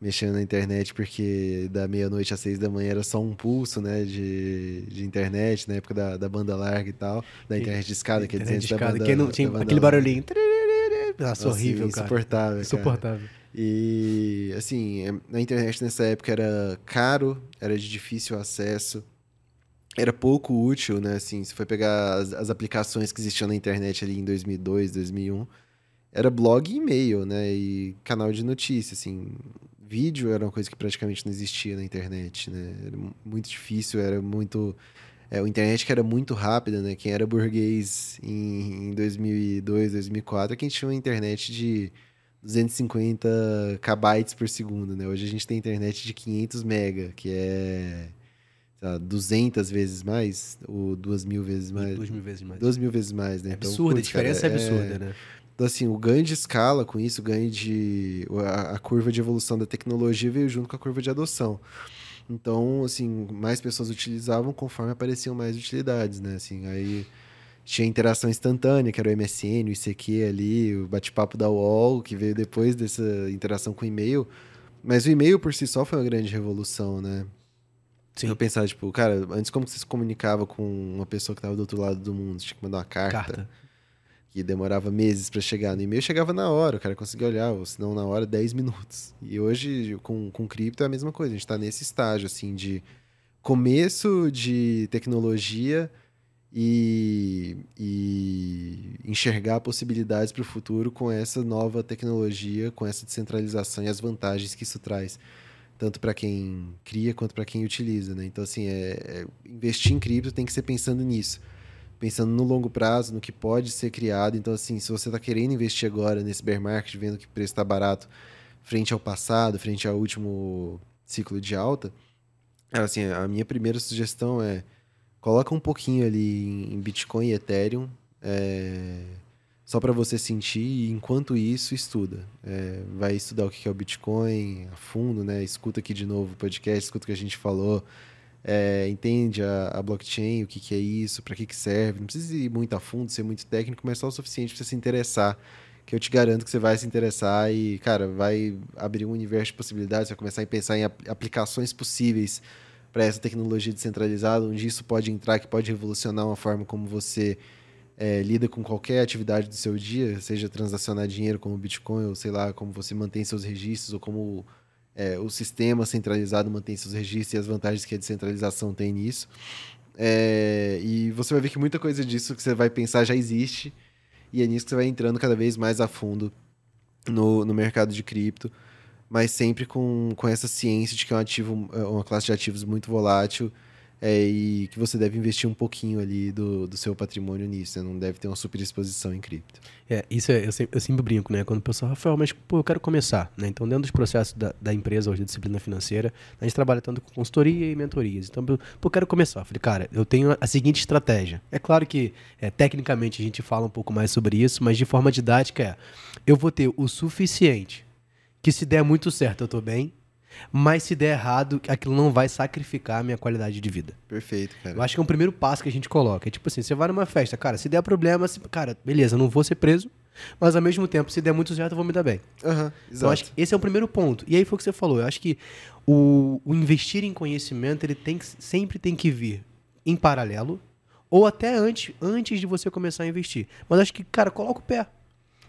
mexendo na internet, porque da meia-noite às seis da manhã era só um pulso, né, de, de internet, na época da, da banda larga e tal, da internet de escada, quer dizer, Internet antes da banda- Quem não tinha aquele barulhinho. Nossa, Nossa, horrível, cara. insuportável, cara. Insuportável. E, assim, é- na internet nessa época era caro, era de difícil acesso. Era pouco útil, né? Assim, se for pegar as, as, aplicações que existiam na internet ali em 2002, 2001, era blog e e-mail, né? E canal de notícia, assim. Vídeo era uma coisa que praticamente não existia na internet, né? Era muito difícil, era muito... É, a internet que era muito rápida, né? Quem era burguês em, em 2002, 2004, é quem tinha uma internet de 250 kbytes por segundo, né? Hoje a gente tem internet de 500 mega, que é lá, 200 vezes mais, ou 2 mil vezes mais. 2 mil vezes mais. 2 mil vezes mais, né? É absurda, então, a diferença cara, é absurda, é... né? Então, assim, o ganho de escala com isso, o ganho de. A, a, curva de evolução da tecnologia veio junto com a curva de adoção. Então, assim, mais pessoas utilizavam conforme apareciam mais utilidades, né? Assim, aí tinha interação instantânea, que era o MSN, o ICQ ali, o bate-papo da UOL, que veio depois dessa interação com o e-mail. Mas o e-mail por si só foi uma grande revolução, né? Sim. Eu pensar, tipo, cara, antes como você se comunicava com uma pessoa que estava do outro lado do mundo? Você tinha que mandar uma carta. carta. Que demorava meses para chegar. No e-mail chegava na hora, o cara conseguia olhar, ou se não na hora, 10 minutos. E hoje, com, com cripto, é a mesma coisa. A gente está nesse estágio, assim, de começo de tecnologia e, e enxergar possibilidades para o futuro com essa nova tecnologia, com essa descentralização e as vantagens que isso traz tanto para quem cria quanto para quem utiliza, né? Então assim, é, é, investir em cripto tem que ser pensando nisso, pensando no longo prazo, no que pode ser criado. Então assim, se você está querendo investir agora nesse bear market, vendo que o preço está barato frente ao passado, frente ao último ciclo de alta, assim, a minha primeira sugestão é coloca um pouquinho ali em Bitcoin e Ethereum. É, só para você sentir e enquanto isso estuda. É, vai estudar o que é o Bitcoin a fundo, né? Escuta aqui de novo o podcast, escuta o que a gente falou, é, entende a, a, blockchain, o que, que é isso, para que, que serve. Não precisa ir muito a fundo, ser muito técnico, mas só o suficiente para você se interessar. Que eu te garanto que você vai se interessar e, cara, vai abrir um universo de possibilidades, vai começar a pensar em aplicações possíveis para essa tecnologia descentralizada, onde isso pode entrar, que pode revolucionar uma forma como você é, lida com qualquer atividade do seu dia, seja transacionar dinheiro como Bitcoin, ou sei lá, como você mantém seus registros, ou como é, o sistema centralizado mantém seus registros e as vantagens que a descentralização tem nisso. É, e você vai ver que muita coisa disso que você vai pensar já existe, e é nisso que você vai entrando cada vez mais a fundo no, no mercado de cripto, mas sempre com, com essa ciência de que é um ativo, é uma classe de ativos muito volátil é, e que você deve investir um pouquinho ali do, do seu patrimônio nisso, né? não deve ter uma super exposição em cripto. É, isso é, eu sempre, eu sempre brinco, né? Quando o pessoal, Rafael, mas pô, eu quero começar, né? Então, dentro dos processos da, da empresa hoje, de disciplina financeira, a gente trabalha tanto com consultoria e mentorias. Então, pô, eu quero começar. Eu falei, cara, eu tenho a seguinte estratégia. É claro que, é, tecnicamente, a gente fala um pouco mais sobre isso, mas de forma didática é, eu vou ter o suficiente que se der muito certo, eu tô bem, mas se der errado, aquilo não vai sacrificar a minha qualidade de vida. Perfeito, cara. Eu acho que é o primeiro passo que a gente coloca. É tipo assim, você vai numa festa, cara, se der problema, se, cara, beleza, não vou ser preso, mas ao mesmo tempo, se der muito certo, eu vou me dar bem. Uhum, então, acho que esse é o primeiro ponto. E aí foi o que você falou. Eu acho que o, o investir em conhecimento, ele tem sempre tem que vir em paralelo, ou até antes, antes de você começar a investir. Mas acho que, cara, coloca o pé.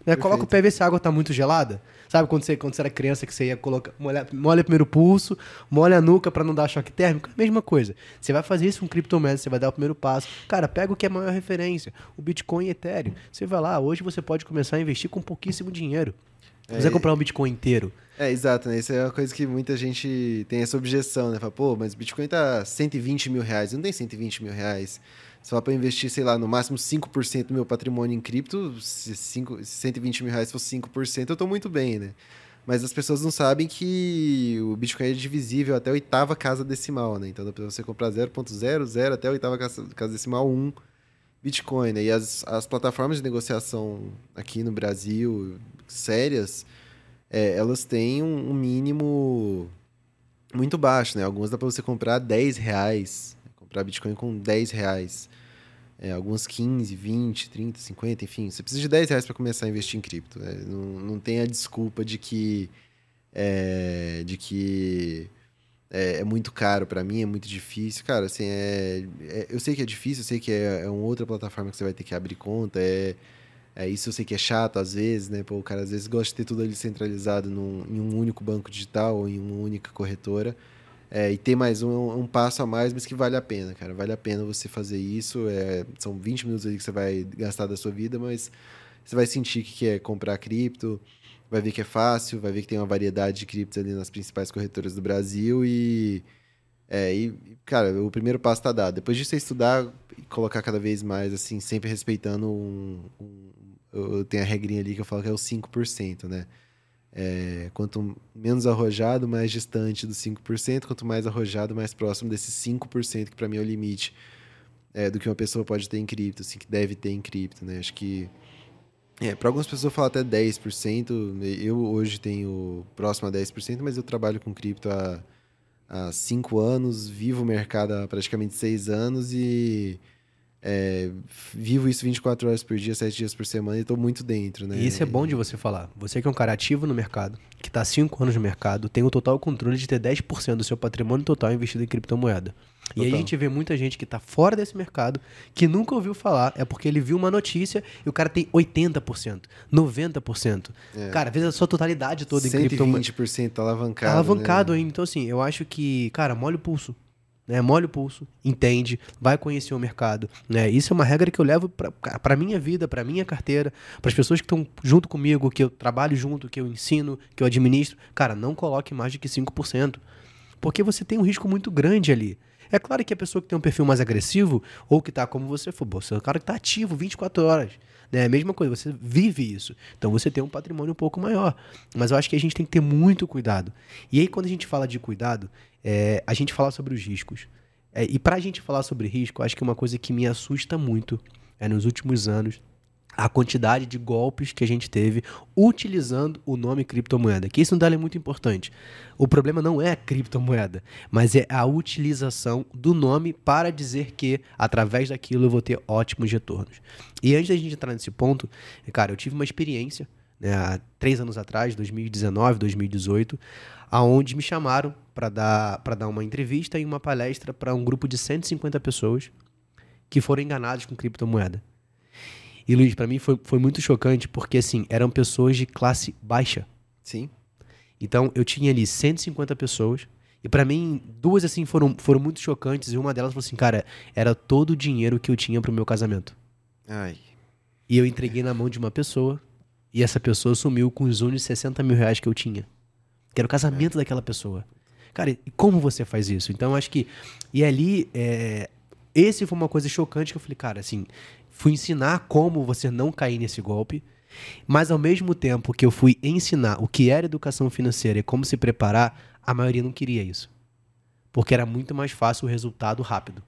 Né? Coloca o pé e vê se a água está muito gelada. Sabe quando você, quando você era criança que você ia colocar. Molha, molha primeiro pulso, molha a nuca para não dar choque térmico? Mesma coisa. Você vai fazer isso com criptomoedas, você vai dar o primeiro passo. Cara, pega o que é a maior referência: o Bitcoin e Ethereum. Você vai lá, hoje você pode começar a investir com pouquíssimo dinheiro. Você é, vai comprar um Bitcoin inteiro. É, exato, né? Isso é uma coisa que muita gente tem essa objeção, né? Fala, pô, mas o Bitcoin tá 120 mil reais. Não tem 120 mil reais. Só para investir, sei lá, no máximo 5% do meu patrimônio em cripto, se, 5, se 120 mil reais fosse 5%, eu estou muito bem, né? Mas as pessoas não sabem que o Bitcoin é divisível até a oitava casa decimal, né? Então, você comprar 0.00 até a oitava casa, casa decimal 1 Bitcoin, né? E as, as plataformas de negociação aqui no Brasil, sérias, é, elas têm um, um, mínimo muito baixo, né? Algumas dá para você comprar 10 reais, comprar Bitcoin com 10 reais é, algumas 15, 20, 30, 50, enfim. Você precisa de 10 reais para começar a investir em cripto. Né? Não, não tem a desculpa de que. É, de que é, é muito caro para mim, é muito difícil. Cara, assim, é, é, eu sei que é difícil, eu sei que é, é uma outra plataforma que você vai ter que abrir conta. É, é, isso eu sei que é chato às vezes, né? Pô, o cara às vezes gosta de ter tudo ali centralizado num, em um único banco digital ou em uma única corretora. É, e ter mais um, um, passo a mais, mas que vale a pena, cara. Vale a pena você fazer isso. É, são 20 minutos aí que você vai gastar da sua vida, mas você vai sentir que é comprar cripto, vai ver que é fácil, vai ver que tem uma variedade de criptos ali nas principais corretoras do Brasil e. É, e, cara, o primeiro passo tá dado. Depois de você estudar e colocar cada vez mais, assim, sempre respeitando um, um eu tenho a regrinha ali que eu falo que é o 5%, né? É, quanto menos arrojado, mais distante dos 5%, quanto mais arrojado, mais próximo desses 5%, que para mim é o limite é, do que uma pessoa pode ter em cripto, assim, que deve ter em cripto, né? Acho que é, para algumas pessoas fala até 10%, eu hoje tenho próximo a 10%, mas eu trabalho com cripto há, há 5 anos, vivo o mercado há praticamente 6 anos e é, vivo isso 24 horas por dia, 7 dias por semana e estou muito dentro, né? E isso é bom de você falar. Você que é um cara ativo no mercado, que está 5 anos no mercado, tem o total controle de ter 10% do seu patrimônio total investido em criptomoeda. Total. E aí a gente vê muita gente que está fora desse mercado, que nunca ouviu falar, é porque ele viu uma notícia e o cara tem 80%, 90%. É. Cara, às vezes a sua totalidade toda em criptomoeda. 120% alavancado. Alavancado né? ainda. Então, assim, eu acho que, cara, molha o pulso né? O pulso, entende, vai conhecer o mercado, né? Isso é uma regra que eu levo para minha vida, para minha carteira, para as pessoas que estão junto comigo, que eu trabalho junto, que eu ensino, que eu administro. Cara, não coloque mais de que 5%, porque você tem um risco muito grande ali. É claro que a pessoa que tem um perfil mais agressivo, ou que está como você for, você é o cara que está ativo 24 horas. Né? É a mesma coisa, você vive isso. Então você tem um patrimônio um pouco maior. Mas eu acho que a gente tem que ter muito cuidado. E aí, quando a gente fala de cuidado, é, a gente fala sobre os riscos. É, e para a gente falar sobre risco, acho que uma coisa que me assusta muito é nos últimos anos a quantidade de golpes que a gente teve utilizando o nome criptomoeda. Que isso não é muito importante. O problema não é a criptomoeda, mas é a utilização do nome para dizer que através daquilo eu vou ter ótimos retornos. E antes da gente entrar nesse ponto, cara, eu tive uma experiência né, há três anos atrás, 2019, 2018, aonde me chamaram para dar, dar uma entrevista e uma palestra para um grupo de 150 pessoas que foram enganadas com criptomoeda. E, Luiz, para mim foi, foi muito chocante, porque, assim, eram pessoas de classe baixa. Sim. Então, eu tinha ali 150 pessoas, e para mim, duas, assim, foram, foram muito chocantes, e uma delas falou assim, cara, era todo o dinheiro que eu tinha pro meu casamento. Ai. E eu entreguei na mão de uma pessoa, e essa pessoa sumiu com os únicos 60 mil reais que eu tinha. Que era o casamento é. daquela pessoa. Cara, e como você faz isso? Então, acho que. E ali, é, esse foi uma coisa chocante que eu falei, cara, assim, fui ensinar como você não cair nesse golpe, mas ao mesmo tempo que eu fui ensinar o que era educação financeira e como se preparar, a maioria não queria isso. Porque era muito mais fácil o resultado rápido.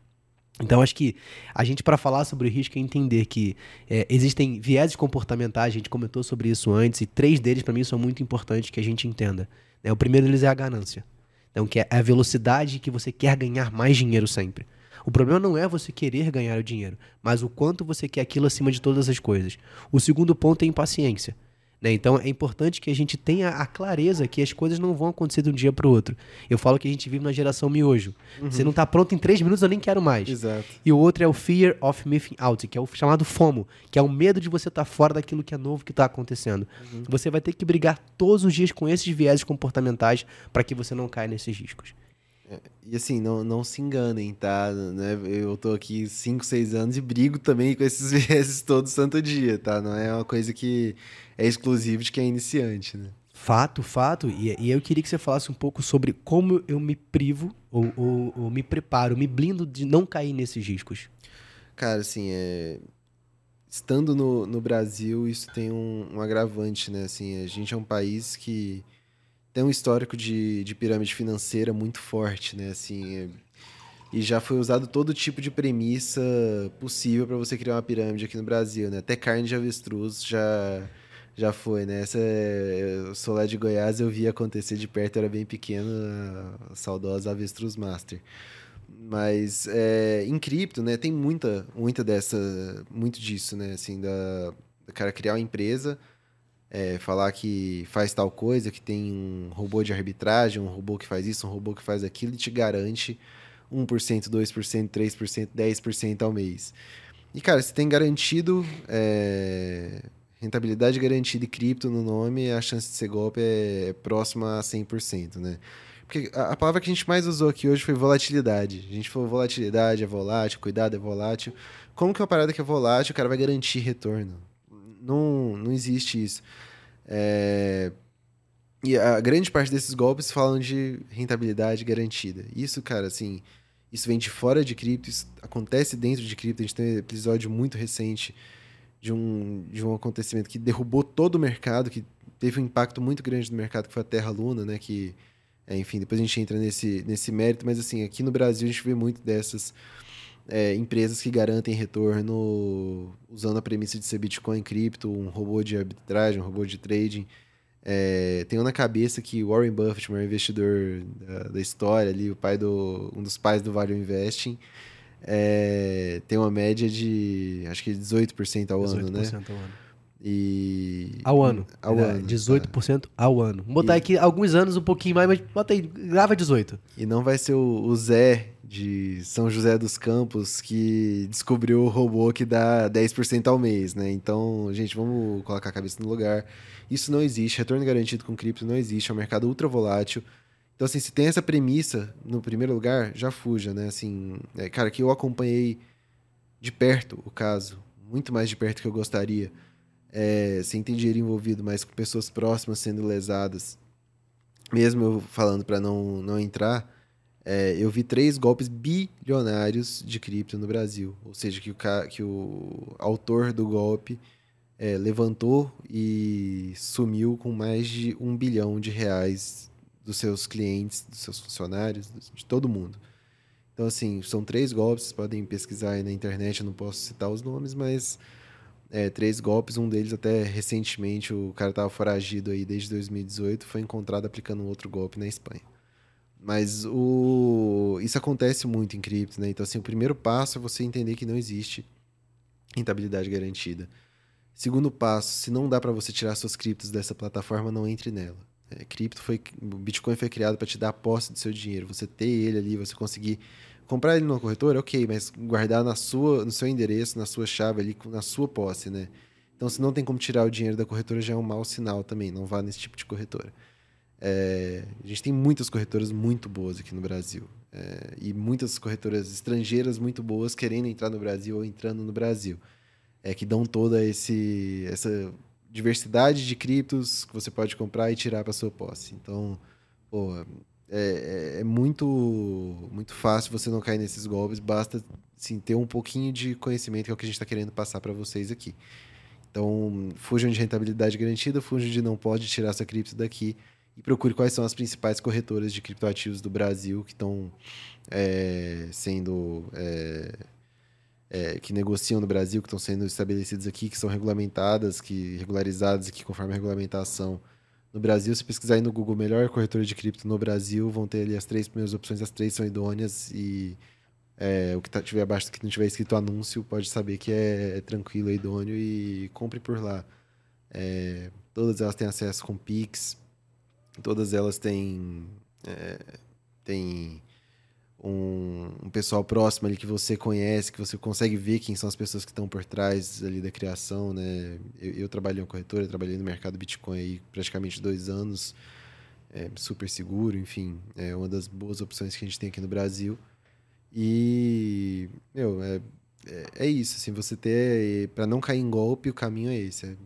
Então, acho que a gente, para falar sobre o risco, é entender que é, existem vieses comportamentais, a gente comentou sobre isso antes, e três deles, para mim, são muito importantes que a gente entenda. Né? O primeiro deles é a ganância. Então, que é a velocidade que você quer ganhar mais dinheiro sempre. O problema não é você querer ganhar o dinheiro, mas o quanto você quer aquilo acima de todas as coisas. O segundo ponto é impaciência. Né? Então é importante que a gente tenha a clareza que as coisas não vão acontecer de um dia para o outro. Eu falo que a gente vive na geração miojo. Uhum. Você não está pronto em três minutos, eu nem quero mais. Exato. E o outro é o fear of missing out, que é o chamado FOMO, que é o medo de você estar tá fora daquilo que é novo que está acontecendo. Uhum. Você vai ter que brigar todos os dias com esses viéses comportamentais para que você não caia nesses riscos. E assim, não, não se enganem, tá? Né? Eu tô aqui 5, 6 anos e brigo também com esses *laughs* vieses todo santo dia, tá? Não é uma coisa que é exclusivo de quem é iniciante, né? Fato, fato. E, e eu queria que você falasse um pouco sobre como eu me privo ou, ou, ou me preparo, me blindo de não cair nesses riscos. Cara, assim, é... estando no, no Brasil, isso tem um, um agravante, né? Assim, a gente é um país que tem um histórico de, de pirâmide financeira muito forte, né? Assim, é... e já foi usado todo tipo de premissa possível para você criar uma pirâmide aqui no Brasil, né? Até carne de avestruz já já foi, né? Essa, eu sou lá de Goiás, eu vi acontecer de perto, era bem pequeno, a saudosa Avestruz Master. Mas é, em cripto, né, tem muita, muita dessa, muito disso, né, assim, da cara criar uma empresa, é, falar que faz tal coisa, que tem um robô de arbitragem, um robô que faz isso, um robô que faz aquilo e te garante 1%, 2%, 3%, 10% ao mês. E, cara, você tem garantido é, rentabilidade garantida e cripto no nome, a chance de ser golpe é, próxima a 100%, né? Porque a, a, palavra que a gente mais usou aqui hoje foi volatilidade. A gente falou volatilidade é volátil, cuidado é volátil. Como que uma parada que é volátil, o cara vai garantir retorno? Não, não existe isso. É... E a grande parte desses golpes falam de rentabilidade garantida. Isso, cara, assim, isso vem de fora de cripto, isso acontece dentro de cripto. A gente tem um episódio muito recente de um, de um acontecimento que derrubou todo o mercado, que teve um impacto muito grande no mercado, que foi a Terra Luna, né? Que, é, enfim, depois a gente entra nesse, nesse mérito, mas assim, aqui no Brasil a gente vê muito dessas é, empresas que garantem retorno usando a premissa de ser Bitcoin cripto, um robô de arbitragem, um robô de trading. É, tenho na cabeça que Warren Buffett, o maior investidor da, da, história ali, o pai do, um dos pais do Value Investing, é, tem uma média de acho que 18% ao 18% ano, né? ao ano. E. Ao ano. Ao é, ano. 18% tá. ao ano. Vamos botar e... aqui alguns anos, um pouquinho mais, mas bota aí, grava 18. E não vai ser o, o, Zé de São José dos Campos que descobriu o robô que dá 10% ao mês, né? Então, gente, vamos colocar a cabeça no lugar. Isso não existe. Retorno garantido com cripto não existe. É um mercado ultra volátil. Então, assim, se tem essa premissa no primeiro lugar, já fuja, né? Assim, é, cara, que eu acompanhei de perto o caso, muito mais de perto que eu gostaria é, sem ter dinheiro envolvido, mas com pessoas próximas sendo lesadas, mesmo eu falando para não, não entrar, é, eu vi três golpes bilionários de cripto no Brasil. Ou seja, que o, que o autor do golpe é, levantou e sumiu com mais de um bilhão de reais dos seus clientes, dos seus funcionários, de todo mundo. Então, assim, são três golpes, vocês podem pesquisar aí na internet, eu não posso citar os nomes, mas é, três golpes, um deles até recentemente, o cara estava foragido aí desde 2018, foi encontrado aplicando outro golpe na Espanha. Mas o... isso acontece muito em cripto, né? Então, assim, o primeiro passo é você entender que não existe rentabilidade garantida. Segundo passo, se não dá para você tirar suas criptos dessa plataforma, não entre nela. É, cripto foi, o Bitcoin foi criado para te dar a posse do seu dinheiro, você ter ele ali, você conseguir Comprar ele numa corretora, ok, mas guardar na sua, no seu endereço, na sua chave ali, na sua posse, né? Então, se não tem como tirar o dinheiro da corretora, já é um mau sinal também. Não vá nesse tipo de corretora. É, a gente tem muitas corretoras muito boas aqui no Brasil. É, e muitas corretoras estrangeiras muito boas querendo entrar no Brasil ou entrando no Brasil. É, que dão toda esse, essa diversidade de criptos que você pode comprar e tirar para sua posse. Então, pô, é, é, é, muito, muito fácil você não cair nesses golpes, basta sim, ter um pouquinho de conhecimento, que é o que a gente está querendo passar para vocês aqui. Então, fujam de rentabilidade garantida, fujam de não pode tirar essa cripto daqui e procure quais são as principais corretoras de criptoativos do Brasil que estão é, sendo. É, é, que negociam no Brasil, que estão sendo estabelecidas aqui, que são regulamentadas, que regularizadas aqui conforme a regulamentação no Brasil, se pesquisar aí no Google melhor corretora de cripto no Brasil, vão ter ali as três primeiras opções, as três são idôneas e é, o que tá, tiver abaixo que não tiver escrito anúncio, pode saber que é, é tranquilo, é idôneo e compre por lá. É, todas elas têm acesso com Pix, todas elas têm, é, têm um, um, pessoal próximo ali que você conhece, que você consegue ver quem são as pessoas que estão por trás ali da criação, né? Eu, eu trabalhei em corretora, trabalhei no mercado Bitcoin aí praticamente dois anos, é, super seguro, enfim, é uma das boas opções que a gente tem aqui no Brasil. E, meu, é, é, é isso, assim, você ter, para não cair em golpe, o caminho é esse, é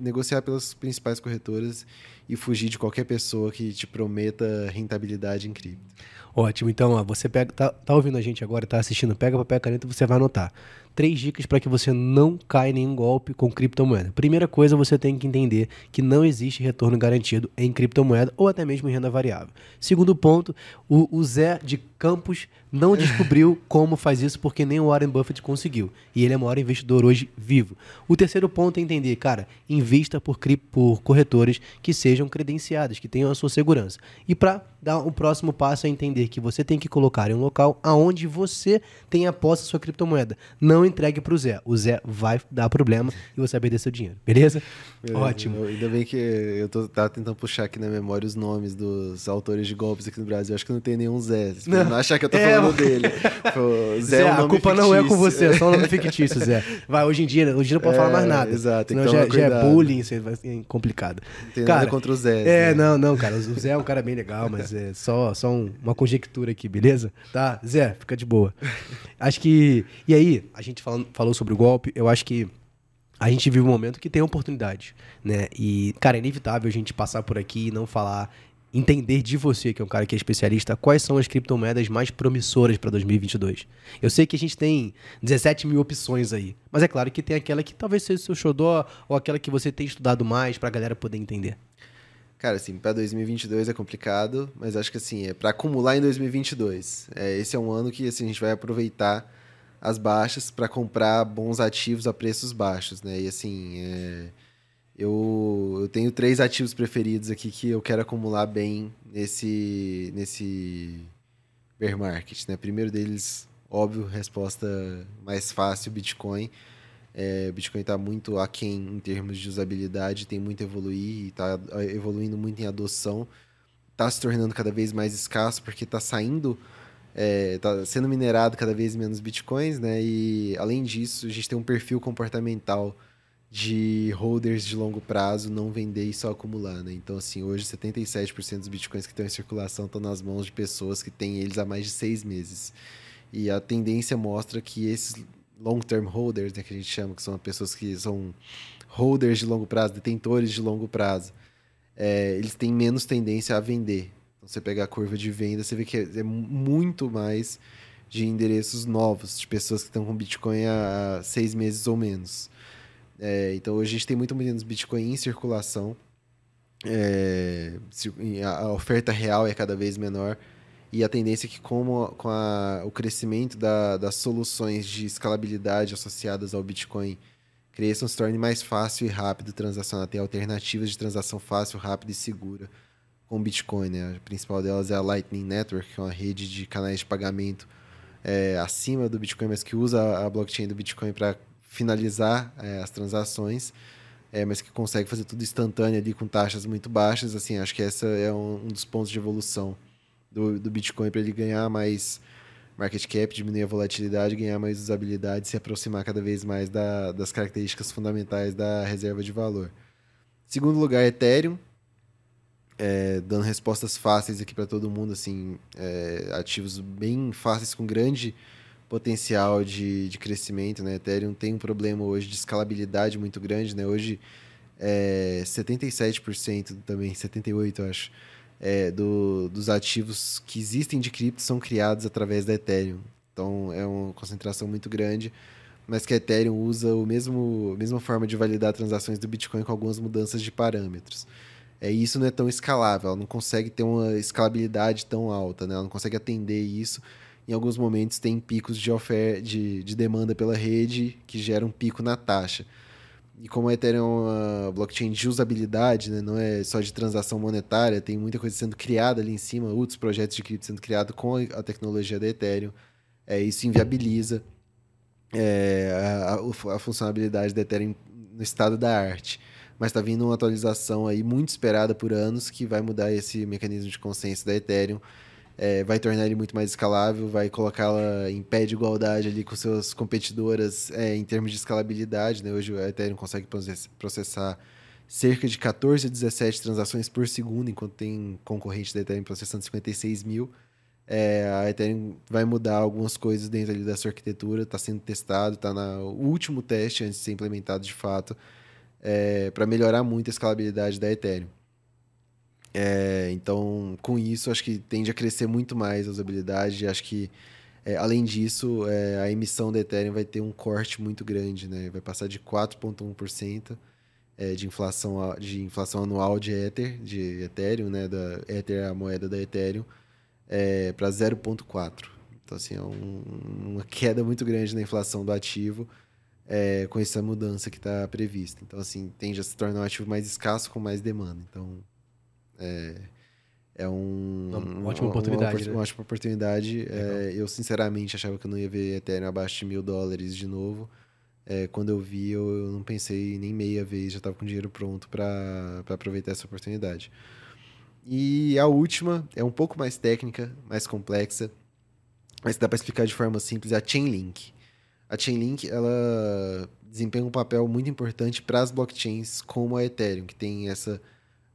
negociar pelas principais corretoras e fugir de qualquer pessoa que te prometa rentabilidade em cripto. Ótimo. Então, ó, você pega, tá, tá ouvindo a gente agora, tá assistindo, pega papel e caneta, você vai anotar. Três dicas para que você não caia em nenhum golpe com criptomoeda. Primeira coisa, você tem que entender que não existe retorno garantido em criptomoeda ou até mesmo em renda variável. Segundo ponto, o, o Zé de Campos não *laughs* descobriu como faz isso porque nem o Warren Buffett conseguiu. E ele é o maior investidor hoje vivo. O terceiro ponto é entender, cara, invista por, por corretores que sejam credenciadas, que tenham a sua segurança. E para dar o próximo passo é entender que você tem que colocar em um local aonde você tem a posse sua criptomoeda. Não entregue pro Zé. O Zé vai dar problema e você vai perder seu dinheiro, beleza? Beleza. Ótimo. Ainda bem que eu tô tava tentando puxar aqui na memória os nomes dos autores de golpes aqui no Brasil. Acho que não tem nenhum Zé. Não, não achar que eu tô É, falando dele. *laughs* Pô, Zé, Zé, é um a culpa não é com fictício. você, é só um nome fictício, Zé. *laughs* Vai, hoje em dia, hoje em dia não pode É, falar mais nada. exato, tem Senão já, já é bullying, isso vai ser complicado. Não tem Cara, nada contra o Zé. É, né? não, não, cara. O Zé é um cara bem legal, mas é só, só um- uma conjectura aqui, beleza? Tá, Zé, fica de boa. Acho que. E aí, a gente falando- falou sobre o golpe, eu acho que a gente vive um momento que tem oportunidade, né? E, cara, é inevitável a gente passar por aqui e não falar, entender de você, que é um cara que é especialista, quais são as criptomoedas mais promissoras para 2022. Eu sei que a gente tem 17 mil opções aí, mas é claro que tem aquela que talvez seja o seu xodó ou aquela que você tem estudado mais pra galera poder entender. Cara, assim, pra 2022 é complicado, mas acho que assim, é pra acumular em 2022. É, esse é um ano que assim, a gente vai aproveitar as baixas pra comprar bons ativos a preços baixos, né? E assim, é, eu, eu tenho três ativos preferidos aqui que eu quero acumular bem nesse, nesse bear market, né? Primeiro deles, óbvio, resposta mais fácil, Bitcoin. É, Bitcoin está muito aquém em termos de usabilidade, tem muito a evoluir, está evoluindo muito em adoção, está se tornando cada vez mais escasso porque está saindo, está sendo minerado cada vez menos Bitcoins, né? E além disso, a gente tem um perfil comportamental de holders de longo prazo não vender e só acumular, né? Então, assim, hoje 77% dos Bitcoins que estão em circulação estão nas mãos de pessoas que têm eles há mais de seis meses. E a tendência mostra que esses long-term holders, né, que a gente chama, que são pessoas que são holders de longo prazo, detentores de longo prazo, é, eles têm menos tendência a vender. Você pegar a curva de venda, você vê que é, muito mais de endereços novos, de pessoas que estão com Bitcoin há seis meses ou menos. É, então, hoje a gente tem muito menos Bitcoin em circulação. É, a oferta real é cada vez menor. E a tendência é que, como com a- o crescimento da- das soluções de escalabilidade associadas ao Bitcoin cresçam, se torne mais fácil e rápido transacionar. Tem alternativas de transação fácil, rápida e segura com Bitcoin. Né? A principal delas é a Lightning Network, que é uma rede de canais de pagamento é, acima do Bitcoin, mas que usa a blockchain do Bitcoin para finalizar é, as transações. É, mas que consegue fazer tudo instantâneo ali com taxas muito baixas. Assim, acho que essa é um, um dos pontos de evolução do, do Bitcoin para ele ganhar mais market cap, diminuir a volatilidade, ganhar mais usabilidade, se aproximar cada vez mais da- das características fundamentais da reserva de valor. Segundo lugar, Ethereum. É, dando respostas fáceis aqui para todo mundo, assim, é, ativos bem fáceis com grande potencial de, de crescimento, né? Ethereum tem um problema hoje de escalabilidade muito grande, né? Hoje é 77% também, 78% eu acho, é, do, dos ativos que existem de cripto são criados através da Ethereum. Então é uma concentração muito grande, mas que a Ethereum usa o mesmo, a mesma forma de validar transações do Bitcoin com algumas mudanças de parâmetros. É, isso não é tão escalável, ela não consegue ter uma escalabilidade tão alta, né? ela não consegue atender isso. Em alguns momentos tem picos de, ofer de, de demanda pela rede que geram um pico na taxa. E como a Ethereum é uma blockchain de usabilidade, né, não é só de transação monetária, tem muita coisa sendo criada ali em cima, outros projetos de cripto sendo criados com a a tecnologia da Ethereum. É, isso inviabiliza é, a, a- a funcionalidade da Ethereum no estado da arte. Mas está vindo uma atualização aí muito esperada por anos que vai mudar esse mecanismo de consenso da Ethereum, é, vai tornar ele muito mais escalável, vai colocá-la em pé de igualdade ali com suas competidoras é, em termos de escalabilidade. Né? Hoje a Ethereum consegue process- processar cerca de 14 a 17 transações por segundo, enquanto tem concorrente da Ethereum processando 56 mil. É, a Ethereum vai mudar algumas coisas dentro da sua arquitetura, está sendo testado, está no último teste antes de ser implementado de fato, para melhorar muito a escalabilidade da Ethereum. É, então, com isso, acho que tende a crescer muito mais a usabilidade. Acho que, é, além disso, é, a emissão da Ethereum vai ter um corte muito grande, né? Vai passar de 4,1% é, de, inflação, de inflação anual de Ether, de Ethereum, né? Da Ether é a moeda da Ethereum, é, para 0,4%. Então, assim, é um- uma queda muito grande na inflação do ativo é, com essa mudança que está prevista. Então, assim, tende a se tornar um ativo mais escasso com mais demanda. Então, é, É um, uma ótima oportunidade. Uma, né? uma ótima oportunidade. É, eu, sinceramente, achava que eu não ia ver Ethereum abaixo de mil dólares de novo. É, quando eu vi, eu, eu, não pensei nem meia vez, já estava com dinheiro pronto para aproveitar essa oportunidade. E a última é um pouco mais técnica, mais complexa, mas dá para explicar de forma simples, é a Chainlink. A Chainlink, ela desempenha um papel muito importante para as blockchains como a Ethereum, que tem essa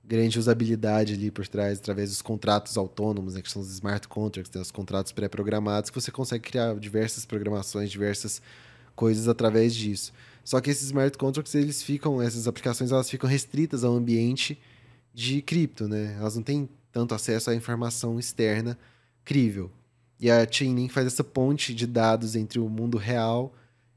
grande usabilidade ali por trás, através dos contratos autônomos, né, que são os smart contracts, né, os contratos pré-programados, que você consegue criar diversas programações, diversas coisas através disso. Só que esses smart contracts, eles ficam, essas aplicações, elas ficam restritas ao ambiente de cripto, né? Elas não têm tanto acesso à informação externa crível. E a Chainlink faz essa ponte de dados entre o mundo real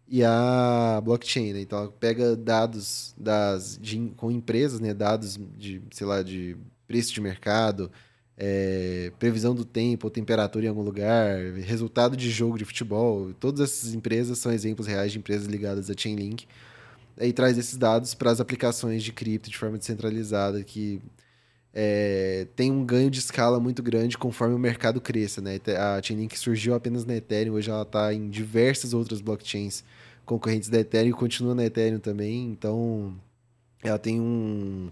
e a blockchain, né? Então ela pega dados das de, com empresas, né? Dados de, sei lá, de preço de mercado, é, previsão do tempo, temperatura em algum lugar, resultado de jogo de futebol. Todas essas empresas são exemplos reais de empresas ligadas à Chainlink. E traz esses dados para as aplicações de cripto de forma descentralizada que é, tem um ganho de escala muito grande conforme o mercado cresça. Né? A Chainlink surgiu apenas na Ethereum, hoje ela está em diversas outras blockchains concorrentes da Ethereum e continua na Ethereum também. Então, ela tem um,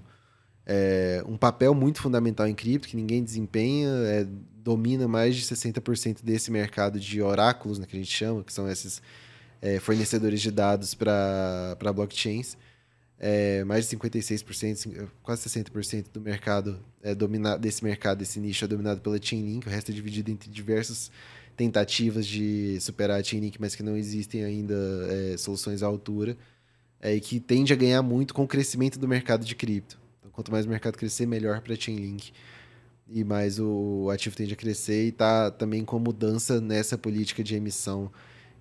é, um papel muito fundamental em cripto que ninguém desempenha, é, domina mais de 60% desse mercado de oráculos, né, que a gente chama, que são esses fornecedores de dados para blockchains é, mais de 56%, quase 60% do mercado é dominado, desse mercado, desse nicho é dominado pela Chainlink, o resto é dividido entre diversas tentativas de superar a Chainlink, mas que não existem ainda é, soluções à altura, é, e que tende a ganhar muito com o crescimento do mercado de cripto. Então, quanto mais o mercado crescer, melhor para a Chainlink. E mais o ativo tende a crescer e está também com mudança nessa política de emissão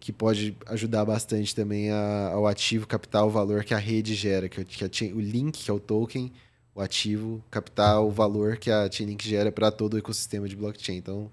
que pode ajudar bastante também a, ao ativo captar o valor que a rede gera, que, que a, o link, que é o token, o ativo, captar o valor que a Chainlink gera para todo o ecossistema de blockchain. Então,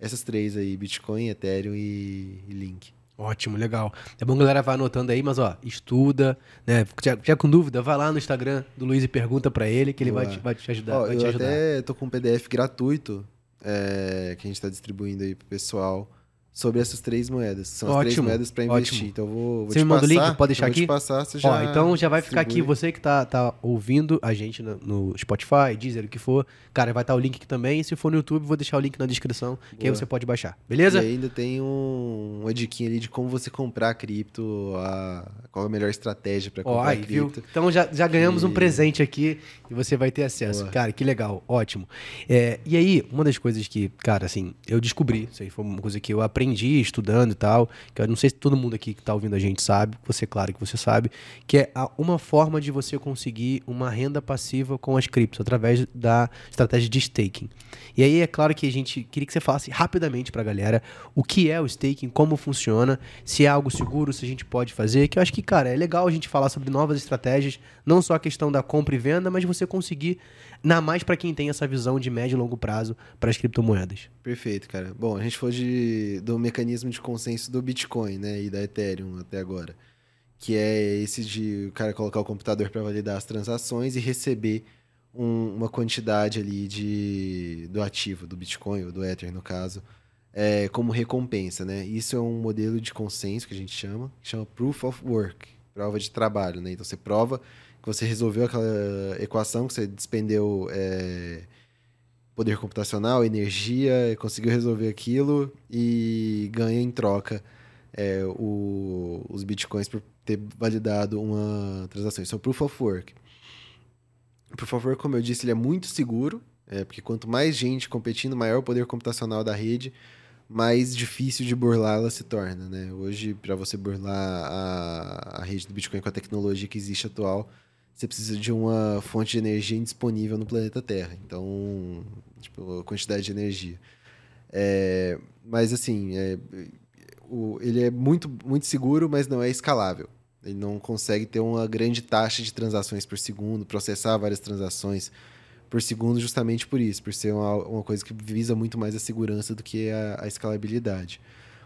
essas três aí, Bitcoin, Ethereum e, e Link. Ótimo, legal. É bom galera vai anotando aí, mas ó, estuda, né? Já, já com dúvida, vai lá no Instagram do Luiz e pergunta para ele que ele vai te, vai te, ajudar. Ó, vai eu te ajudar. até tô com um PDF gratuito é, que a gente está distribuindo aí pro pessoal sobre essas três moedas. São ótimo, as três moedas para investir. Ótimo. Então vou, vou você me manda o link, pode deixar aqui. Te passar, você já Ó, então já vai ficar aqui, você que tá, tá ouvindo a gente no, no Spotify, Deezer, o que for. Cara, vai estar tá o link aqui também. E se for no YouTube, vou deixar o link na descrição, Boa. que aí você pode baixar. Beleza? E ainda tem um, uma diquinha ali de como você comprar cripto, a, qual a melhor estratégia para comprar Ó, aí, cripto. Viu? Então já, já ganhamos um presente aqui e você vai ter acesso. Boa. Cara, que legal, ótimo. É, e aí, uma das coisas que, cara, assim, eu descobri, isso aí foi uma coisa que eu aprendi estudando e tal, que eu não sei se todo mundo aqui que está ouvindo a gente sabe, você, claro que você sabe, que é uma forma de você conseguir uma renda passiva com as criptos, através da estratégia de staking. E aí é claro que a gente queria que você falasse rapidamente para a galera o que é o staking, como funciona, se é algo seguro, se a gente pode fazer, que eu acho que, cara, é legal a gente falar sobre novas estratégias, não só a questão da compra e venda, mas você conseguir Ainda mais para quem tem essa visão de médio e longo prazo para as criptomoedas. Perfeito, cara. Bom, a gente falou de, do mecanismo de consenso do Bitcoin, né, e da Ethereum até agora, que é esse de o cara colocar o computador para validar as transações e receber um, uma quantidade ali de, do ativo, do Bitcoin ou do Ether, no caso, é, como recompensa, né? Isso é um modelo de consenso que a gente chama, que chama Proof of Work, prova de trabalho, né? Então você prova que você resolveu aquela equação, que você despendeu é, poder computacional, energia, conseguiu resolver aquilo e ganha em troca é, o, os bitcoins por ter validado uma transação. Isso é o Proof of Work. O Proof of Work, como eu disse, ele é muito seguro, é, porque quanto mais gente competindo, maior o poder computacional da rede, mais difícil de burlar ela se torna. Né? Hoje, para você burlar a, a rede do Bitcoin com a tecnologia que existe atual, você precisa de uma fonte de energia indisponível no planeta Terra. Então, tipo, a quantidade de energia. É, mas, assim, é, o, ele é muito, muito seguro, mas não é escalável. Ele não consegue ter uma grande taxa de transações por segundo, processar várias transações por segundo, justamente por isso, por ser uma, uma coisa que visa muito mais a segurança do que a, a escalabilidade.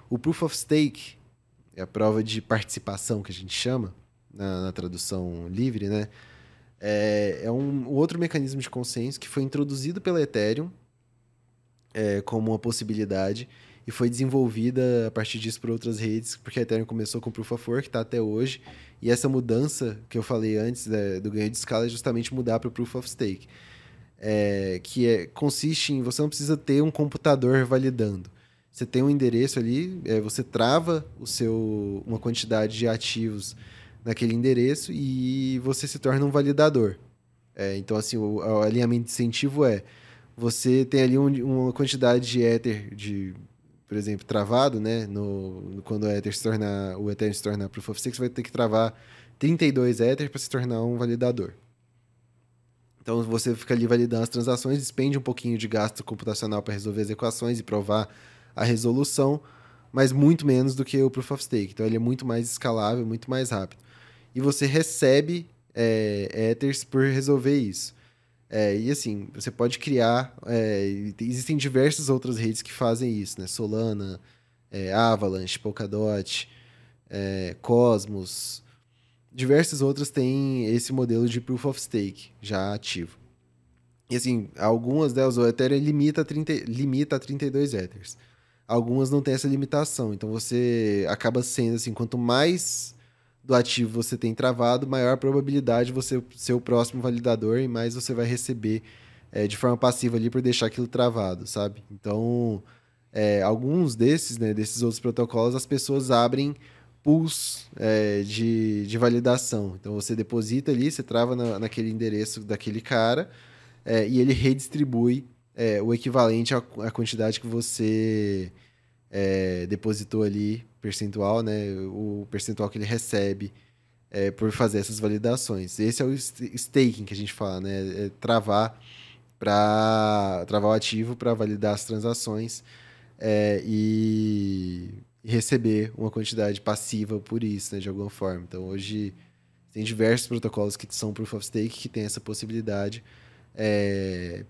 O Proof of Stake é a prova de participação que a gente chama na, na tradução livre, né? É, é um, outro mecanismo de consenso que foi introduzido pela Ethereum é, como uma possibilidade e foi desenvolvida a partir disso por outras redes, porque a Ethereum começou com Proof of Work, está até hoje, e essa mudança que eu falei antes né, do ganho de escala é justamente mudar para o Proof of Stake, é, que é, consiste em você não precisa ter um computador validando. Você tem um endereço ali, é, você trava o seu uma quantidade de ativos naquele endereço e você se torna um validador. É, então, assim, o, o, alinhamento de incentivo é você tem ali um, uma quantidade de Ether, de, por exemplo, travado, né? No, quando o Ether se tornar, o Ethereum se tornar Proof of Stake, você vai ter que travar 32 Ether para se tornar um validador. Então você fica ali validando as transações, despende um pouquinho de gasto computacional para resolver as equações e provar a resolução, mas muito menos do que o Proof of Stake. Então ele é muito mais escalável, muito mais rápido. E você recebe é, Ethers por resolver isso. É, e assim, você pode criar. É, existem diversas outras redes que fazem isso, né? Solana, é, Avalanche, Polkadot, é, Cosmos. Diversas outras têm esse modelo de Proof of Stake já ativo. E assim, algumas delas, o Ethereum limita a, 30, limita a 32 Ethers. Algumas não têm essa limitação. Então você acaba sendo assim, quanto mais do ativo você tem travado, maior a probabilidade de você ser o próximo validador e mais você vai receber é, de forma passiva ali por deixar aquilo travado, sabe? Então, é, alguns desses, né, desses outros protocolos, as pessoas abrem pools é, de, de validação. Então, você deposita ali, você trava na, naquele endereço daquele cara e ele redistribui o equivalente à, à quantidade que você depositou ali percentual, né? O percentual que ele recebe é, por fazer essas validações. Esse é o staking que a gente fala, né? É travar para travar o ativo para validar as transações é, e, receber uma quantidade passiva por isso, né? De alguma forma. Então hoje tem diversos protocolos que são proof of stake que tem essa possibilidade. É,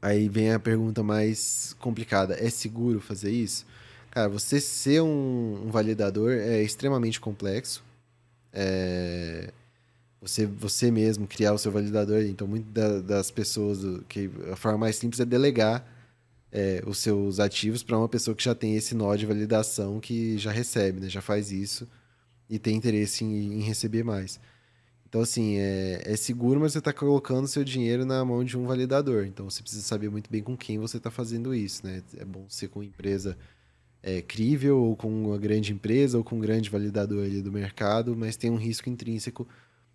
aí vem a pergunta mais complicada: é seguro fazer isso? Cara, você ser um, um validador é extremamente complexo. É... Você, você mesmo criar o seu validador. Então, muitas da, das pessoas, que a forma mais simples é delegar é, os seus ativos para uma pessoa que já tem esse nó de validação que já recebe, né? já faz isso e tem interesse em, em receber mais. Então, assim, é, é seguro, mas você está colocando seu dinheiro na mão de um validador. Então, você precisa saber muito bem com quem você está fazendo isso, né? É bom ser com empresa é, crível, ou com uma grande empresa, ou com um grande validador ali do mercado, mas tem um risco intrínseco,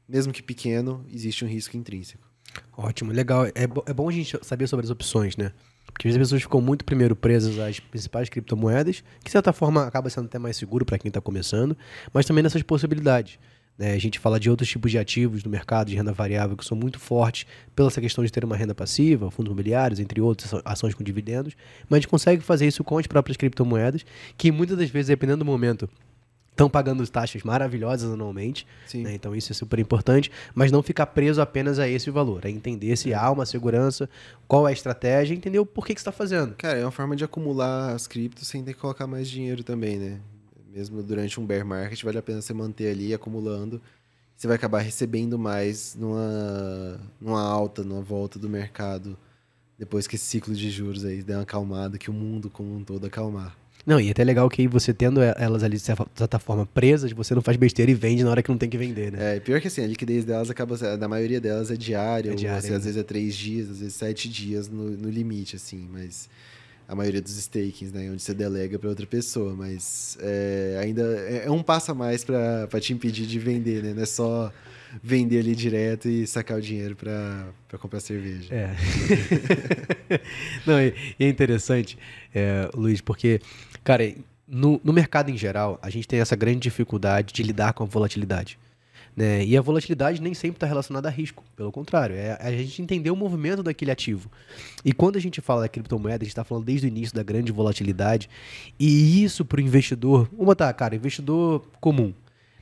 mesmo que pequeno, existe um risco intrínseco. Ótimo, legal. É, bo é bom a gente saber sobre as opções, né? Porque as pessoas ficam muito primeiro presas às principais criptomoedas, que de certa forma acaba sendo até mais seguro para quem está começando, mas também nessas possibilidades. Né? A gente fala de outros tipos de ativos do mercado de renda variável que são muito fortes pela essa questão de ter uma renda passiva, fundos imobiliários, entre outros, ações com dividendos, mas a gente consegue fazer isso com as próprias criptomoedas, que muitas das vezes, dependendo do momento, estão pagando taxas maravilhosas anualmente. Né? Então isso é super importante, mas não ficar preso apenas a esse valor. É entender se há uma segurança, qual é a estratégia, entender o porquê que você está fazendo. Cara, é uma forma de acumular as criptos sem ter que colocar mais dinheiro também, né? Mesmo durante um bear market, vale a pena você manter ali acumulando. Você vai acabar recebendo mais numa, numa alta, numa volta do mercado, depois que esse ciclo de juros aí der uma acalmada, que o mundo como um todo acalmar. Não, e é até legal que você tendo elas ali, de certa forma, presas, você não faz besteira e vende na hora que não tem que vender, né? É, pior que assim, a liquidez delas acaba, da maioria delas é diária, é diária ou, assim, às vezes é três dias, às vezes sete dias no, no limite, assim, mas a maioria dos stakings, né? Onde você delega para outra pessoa, mas é, ainda é, é um passo a mais para te impedir de vender, né? Não é só vender ali direto e sacar o dinheiro para comprar cerveja. É. *laughs* Não, e é interessante, é, Luiz, porque, cara, no, no mercado em geral, a gente tem essa grande dificuldade de lidar com a volatilidade. Né? E a volatilidade nem sempre está relacionada a risco, pelo contrário, é a gente entender o movimento daquele ativo. E quando a gente fala da criptomoeda, a gente está falando desde o início da grande volatilidade, e isso para o investidor, vamos botar, cara, investidor comum.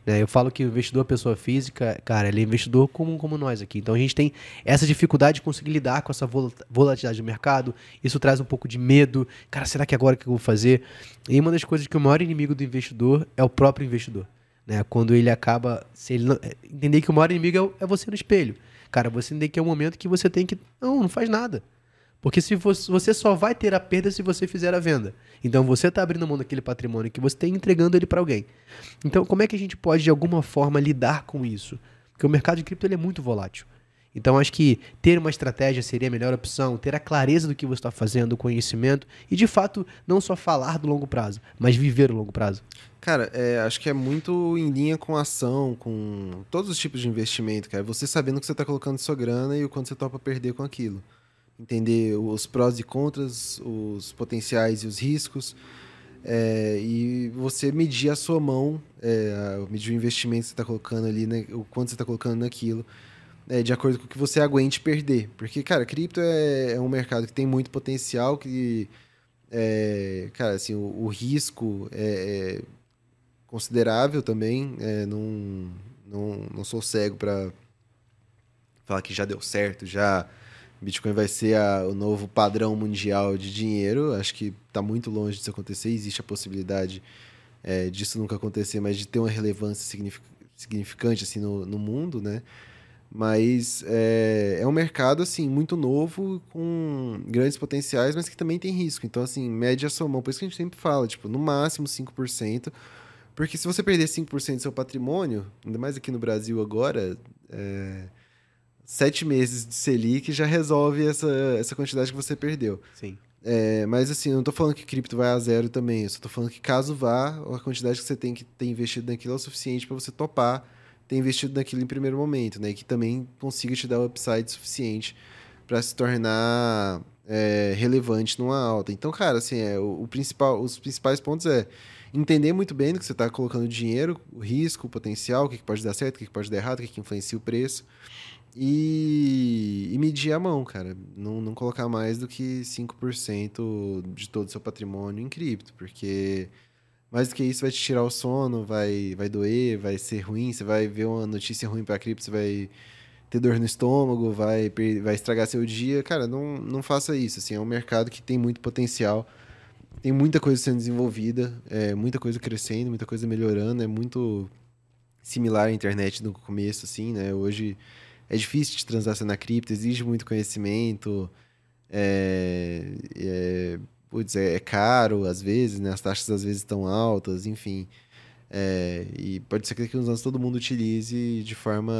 Né? Eu falo que o investidor pessoa física, cara, ele é investidor comum como nós aqui. Então a gente tem essa dificuldade de conseguir lidar com essa volatilidade do mercado. Isso traz um pouco de medo. Cara, será que agora que eu vou fazer? E uma das coisas que o maior inimigo do investidor é o próprio investidor. Né? Quando ele acaba. Se ele não, é, entender que o maior inimigo é, é você no espelho. Cara, você entender que é um momento que você tem que. Não, não faz nada. Porque se você, você só vai ter a perda se você fizer a venda. Então você está abrindo mão daquele patrimônio que você tem entregando ele para alguém. Então como é que a gente pode de alguma forma lidar com isso? Porque o mercado de cripto é muito volátil. Então acho que ter uma estratégia seria a melhor opção, ter a clareza do que você está fazendo, o conhecimento e de fato não só falar do longo prazo, mas viver o longo prazo. Cara, é, acho que é muito em linha com ação, com todos os tipos de investimento, cara. Você sabendo que você está colocando sua grana e o quanto você topa perder com aquilo. Entender os prós e contras, os potenciais e os riscos. É, e você medir a sua mão, é, medir o investimento que você está colocando ali, né, o quanto você está colocando naquilo é, de acordo com o que você aguente perder. Porque, cara, cripto é, é um mercado que tem muito potencial, que, é, cara, assim, o, o risco é, é, considerável também. É, não, não, não sou cego para falar que já deu certo, já Bitcoin vai ser a, o novo padrão mundial de dinheiro. Acho que está muito longe disso acontecer. Existe a possibilidade é, disso nunca acontecer, mas de ter uma relevância significante assim no, no mundo, né? Mas é, é um mercado, assim, muito novo, com grandes potenciais, mas que também tem risco. Então, assim, mede a sua mão. Por isso que a gente sempre fala, tipo, no máximo 5%. Porque se você perder 5% do seu patrimônio, ainda mais aqui no Brasil agora, é, sete meses de Selic já resolve essa, essa quantidade que você perdeu. Sim. É, mas assim, eu não estou falando que cripto vai a zero também. Eu só tô falando que caso vá, a quantidade que você tem que ter investido naquilo é o suficiente para você topar ter investido naquilo em primeiro momento, né? E que também consiga te dar o upside suficiente para se tornar é, relevante numa alta. Então, cara, assim, é, o, o, principal, os principais pontos é entender muito bem no que você está colocando dinheiro, o risco, o potencial, o que, que pode dar certo, o que, que pode dar errado, o que, que influencia o preço. E, e, medir a mão, cara. Não, não colocar mais do que 5% de todo o seu patrimônio em cripto, porque mais do que isso, vai te tirar o sono, vai, vai doer, vai ser ruim. Você vai ver uma notícia ruim para cripto, você vai ter dor no estômago, vai, vai estragar seu dia. Cara, não, não faça isso. Assim, é um mercado que tem muito potencial, tem muita coisa sendo desenvolvida, é, muita coisa crescendo, muita coisa melhorando. É muito similar à internet no começo, assim, né? Hoje é difícil de transacionar cripto, exige muito conhecimento. É, é, putz, é, é, caro às vezes, né? As taxas às vezes estão altas, enfim. É, e pode ser que daqui uns anos todo mundo utilize de forma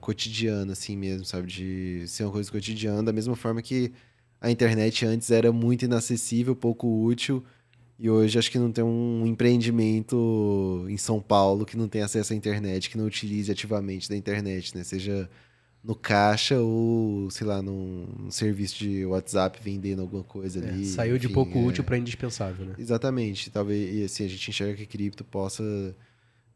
cotidiana, assim mesmo, sabe? De ser uma coisa cotidiana, da mesma forma que a internet antes era muito inacessível, pouco útil, e hoje acho que não tem um empreendimento em São Paulo que não tem acesso à internet, que não utilize ativamente da internet, né? Seja no caixa ou, sei lá, num, num, serviço de WhatsApp vendendo alguma coisa é, ali. Saiu enfim, de pouco é... útil para indispensável, né? Exatamente. Talvez, e assim, a gente enxerga que cripto possa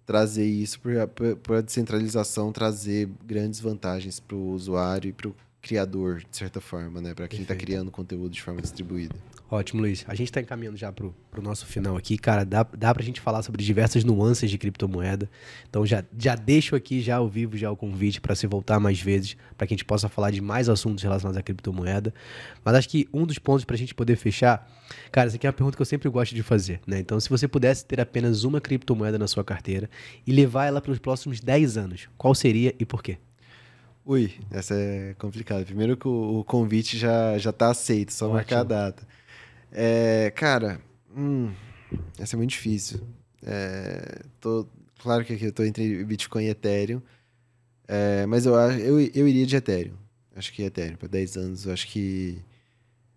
trazer isso para a descentralização, trazer grandes vantagens para o usuário e para o criador, de certa forma, né? Para quem está criando conteúdo de forma distribuída. Ótimo, Luiz. A gente está encaminhando já para o nosso final aqui. Cara, dá, dá para a gente falar sobre diversas nuances de criptomoeda. Então já, já deixo aqui já ao vivo já o convite para se voltar mais vezes, para que a gente possa falar de mais assuntos relacionados à criptomoeda. Mas acho que um dos pontos para a gente poder fechar, cara, essa aqui é uma pergunta que eu sempre gosto de fazer. Né? Então, se você pudesse ter apenas uma criptomoeda na sua carteira e levar ela para os próximos 10 anos, qual seria e por quê? Ui, essa é complicada. Primeiro que o, o convite já, já tá aceito, só Ótimo. marcar a data. É, cara, hum, essa é muito difícil. É, tô, claro que aqui eu tô entre Bitcoin e Ethereum, é, mas eu, eu, eu iria de Ethereum. Acho que Ethereum, para 10 anos, eu acho que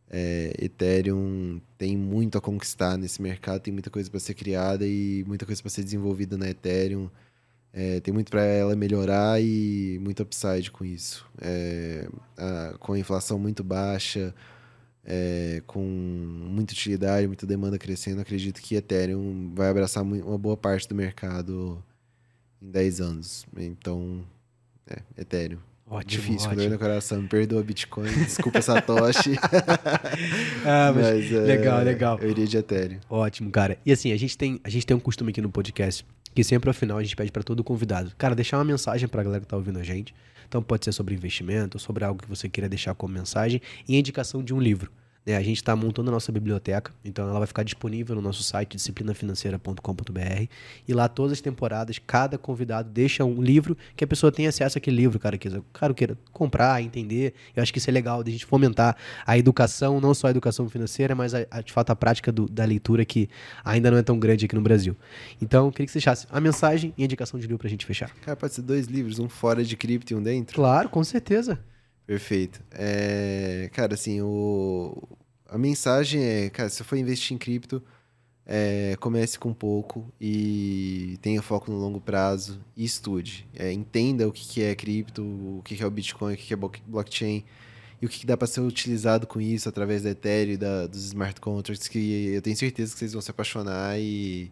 é, Ethereum tem muito a conquistar nesse mercado, tem muita coisa para ser criada e muita coisa para ser desenvolvida na Ethereum. É, tem muito para ela melhorar e muito upside com isso. É, a, com a inflação muito baixa, é, com muita utilidade, muita demanda crescendo, acredito que Ethereum vai abraçar uma boa parte do mercado em 10 anos. Então, é, Ethereum. Ótimo, Difícil, ótimo. com dor no coração. Me perdoa Bitcoin, desculpa *laughs* Satoshi. *laughs* ah, mas, mas é, legal, legal. Eu iria de Ethereum. Ótimo, cara. E assim, a gente tem, a gente tem um costume aqui no podcast que sempre ao final a gente pede para todo convidado, cara, deixar uma mensagem para a galera que tá ouvindo a gente. Então pode ser sobre investimento, sobre algo que você queira deixar como mensagem e indicação de um livro. Né? A gente está montando a nossa biblioteca, então ela vai ficar disponível no nosso site disciplinafinanceira.com.br e lá todas as temporadas, cada convidado deixa um livro que a pessoa tem acesso àquele livro, cara, que cara queira comprar, entender. Eu acho que isso é legal de a gente fomentar a educação, não só a educação financeira, mas a, a, de fato a prática do, da leitura que ainda não é tão grande aqui no Brasil. Então, eu queria que você deixasse a mensagem e a indicação de livro para a gente fechar. Cara, pode ser dois livros, um fora de cripto e um dentro? Claro, com certeza. Perfeito. É, cara, assim, o, a mensagem é, cara, se você for investir em cripto, é, comece com pouco e tenha foco no longo prazo e estude. É, entenda o que, que é cripto, o que, que é o Bitcoin, o que, que é blockchain e o que, que dá para ser utilizado com isso através da Ethereum da, dos smart contracts, que eu tenho certeza que vocês vão se apaixonar e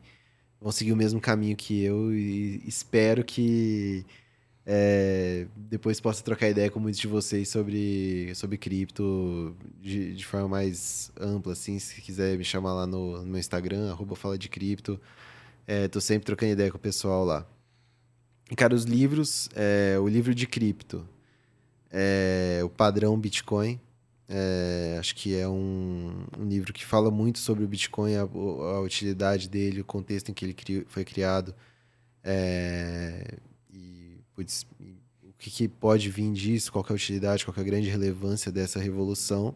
vão seguir o mesmo caminho que eu e espero que é, depois possa trocar ideia com muitos de vocês sobre, sobre cripto de, de forma mais ampla, assim, se quiser me chamar lá no, no meu Instagram, arroba fala de cripto. É, tô sempre trocando ideia com o pessoal lá. E, cara, os livros, é, o livro de cripto, é, o padrão Bitcoin, é, acho que é um, um, livro que fala muito sobre o Bitcoin, a, a utilidade dele, o contexto em que ele cri, foi criado. É, putz, o que, que, pode vir disso, qual é a utilidade, qual é a grande relevância dessa revolução.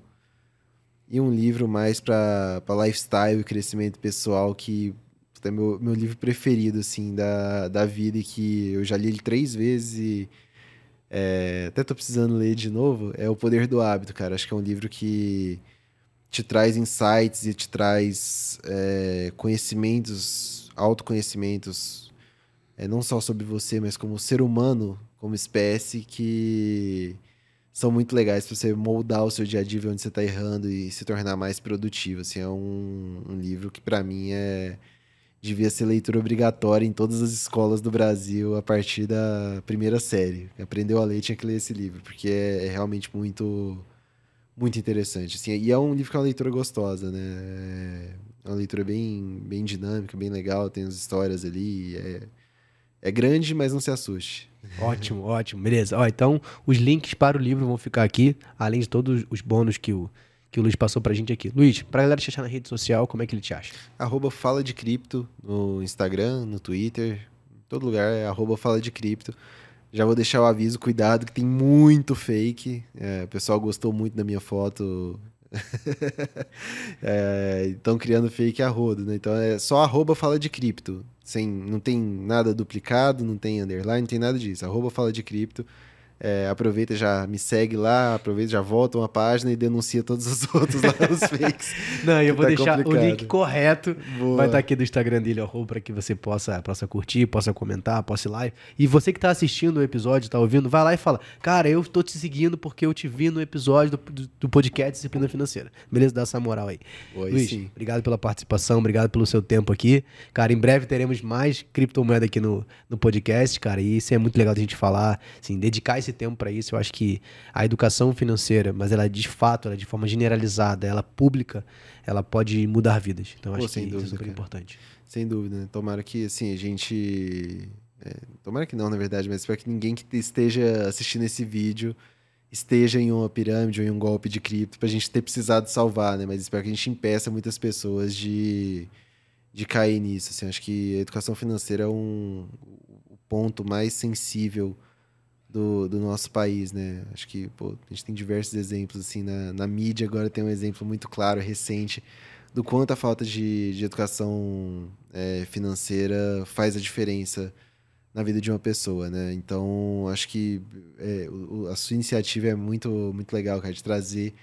E um livro mais para lifestyle e crescimento pessoal, que é meu, meu livro preferido, assim, da, da vida, e que eu já li ele três vezes e é, até tô precisando ler de novo, é O Poder do Hábito, cara. Acho que é um livro que te traz insights e te traz é, conhecimentos, autoconhecimentos é, não só sobre você, mas como ser humano, como espécie, que são muito legais para você moldar o seu dia a dia, onde você está errando e se tornar mais produtivo. Assim, é um, um livro que, para mim, é devia ser leitura obrigatória em todas as escolas do Brasil a partir da primeira série. Aprendeu a ler, tinha que ler esse livro, porque é, é realmente muito muito interessante. Assim, e é um livro que é uma leitura gostosa, né? É uma leitura bem, bem dinâmica, bem legal, tem as histórias ali, é, é grande, mas não se assuste. Ótimo, ótimo. Beleza. Ó, então, os links para o livro vão ficar aqui, além de todos os bônus que o, que o Luiz passou pra gente aqui. Luiz, pra galera te achar na rede social, como é que ele te acha? Arroba Fala de Cripto no Instagram, no Twitter, em todo lugar é arroba Fala de Cripto. Já vou deixar o aviso, cuidado, que tem muito fake. É, o pessoal gostou muito da minha foto. Estão *laughs* é, criando fake a rodo, né? Então é só arroba Fala de Cripto sem, não tem nada duplicado, não tem underline, não tem nada disso. Arroba fala de cripto. É, aproveita, já me segue lá, aproveita, já volta uma página e denuncia todos os *laughs* outros lá, os *laughs* fakes. Não, eu vou tá deixar complicado. o link correto. Boa. Vai estar aqui do Instagram dele, arroba, para que você possa, possa curtir, possa comentar, possa ir lá. E você que está assistindo o episódio, está ouvindo, vai lá e fala: Cara, eu estou te seguindo porque eu te vi no episódio do, do, do podcast Disciplina Financeira. Beleza? Dá essa moral aí. Oi, Luiz, sim. obrigado pela participação, obrigado pelo seu tempo aqui. Cara, em breve teremos mais criptomoeda aqui no, no podcast, cara. E isso é muito legal a gente falar, assim, dedicar esse tempo para isso. Eu acho que a educação financeira, mas ela de fato, ela de forma generalizada, ela pública, ela pode mudar vidas. Então Pô, acho que dúvida, isso é super cara. importante. Sem dúvida. Né? Tomara que, assim, a gente... É, tomara que não, na verdade, mas espero que ninguém que esteja assistindo esse vídeo esteja em uma pirâmide ou em um golpe de cripto pra gente ter precisado salvar, né? Mas espero que a gente impeça muitas pessoas de, de cair nisso. Assim, acho que a educação financeira é um, o ponto mais sensível do, do nosso país, né? Acho que pô, a gente tem diversos exemplos, assim, na, na mídia agora tem um exemplo muito claro, recente, do quanto a falta de, de educação é, financeira faz a diferença na vida de uma pessoa, né? Então, acho que é, o, a sua iniciativa é muito, muito legal, cara, de trazer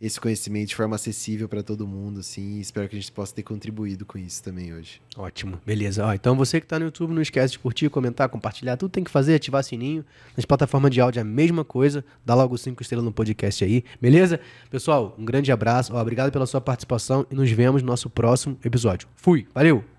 esse conhecimento de forma acessível para todo mundo, assim, espero que a gente possa ter contribuído com isso também hoje. Ótimo, beleza. Ó, então você que está no YouTube, não esquece de curtir, comentar, compartilhar, tudo tem que fazer, ativar sininho. Nas plataformas de áudio é a mesma coisa, dá logo cinco estrelas no podcast aí, beleza? Pessoal, um grande abraço, ó, obrigado pela sua participação e nos vemos no nosso próximo episódio. Fui, valeu!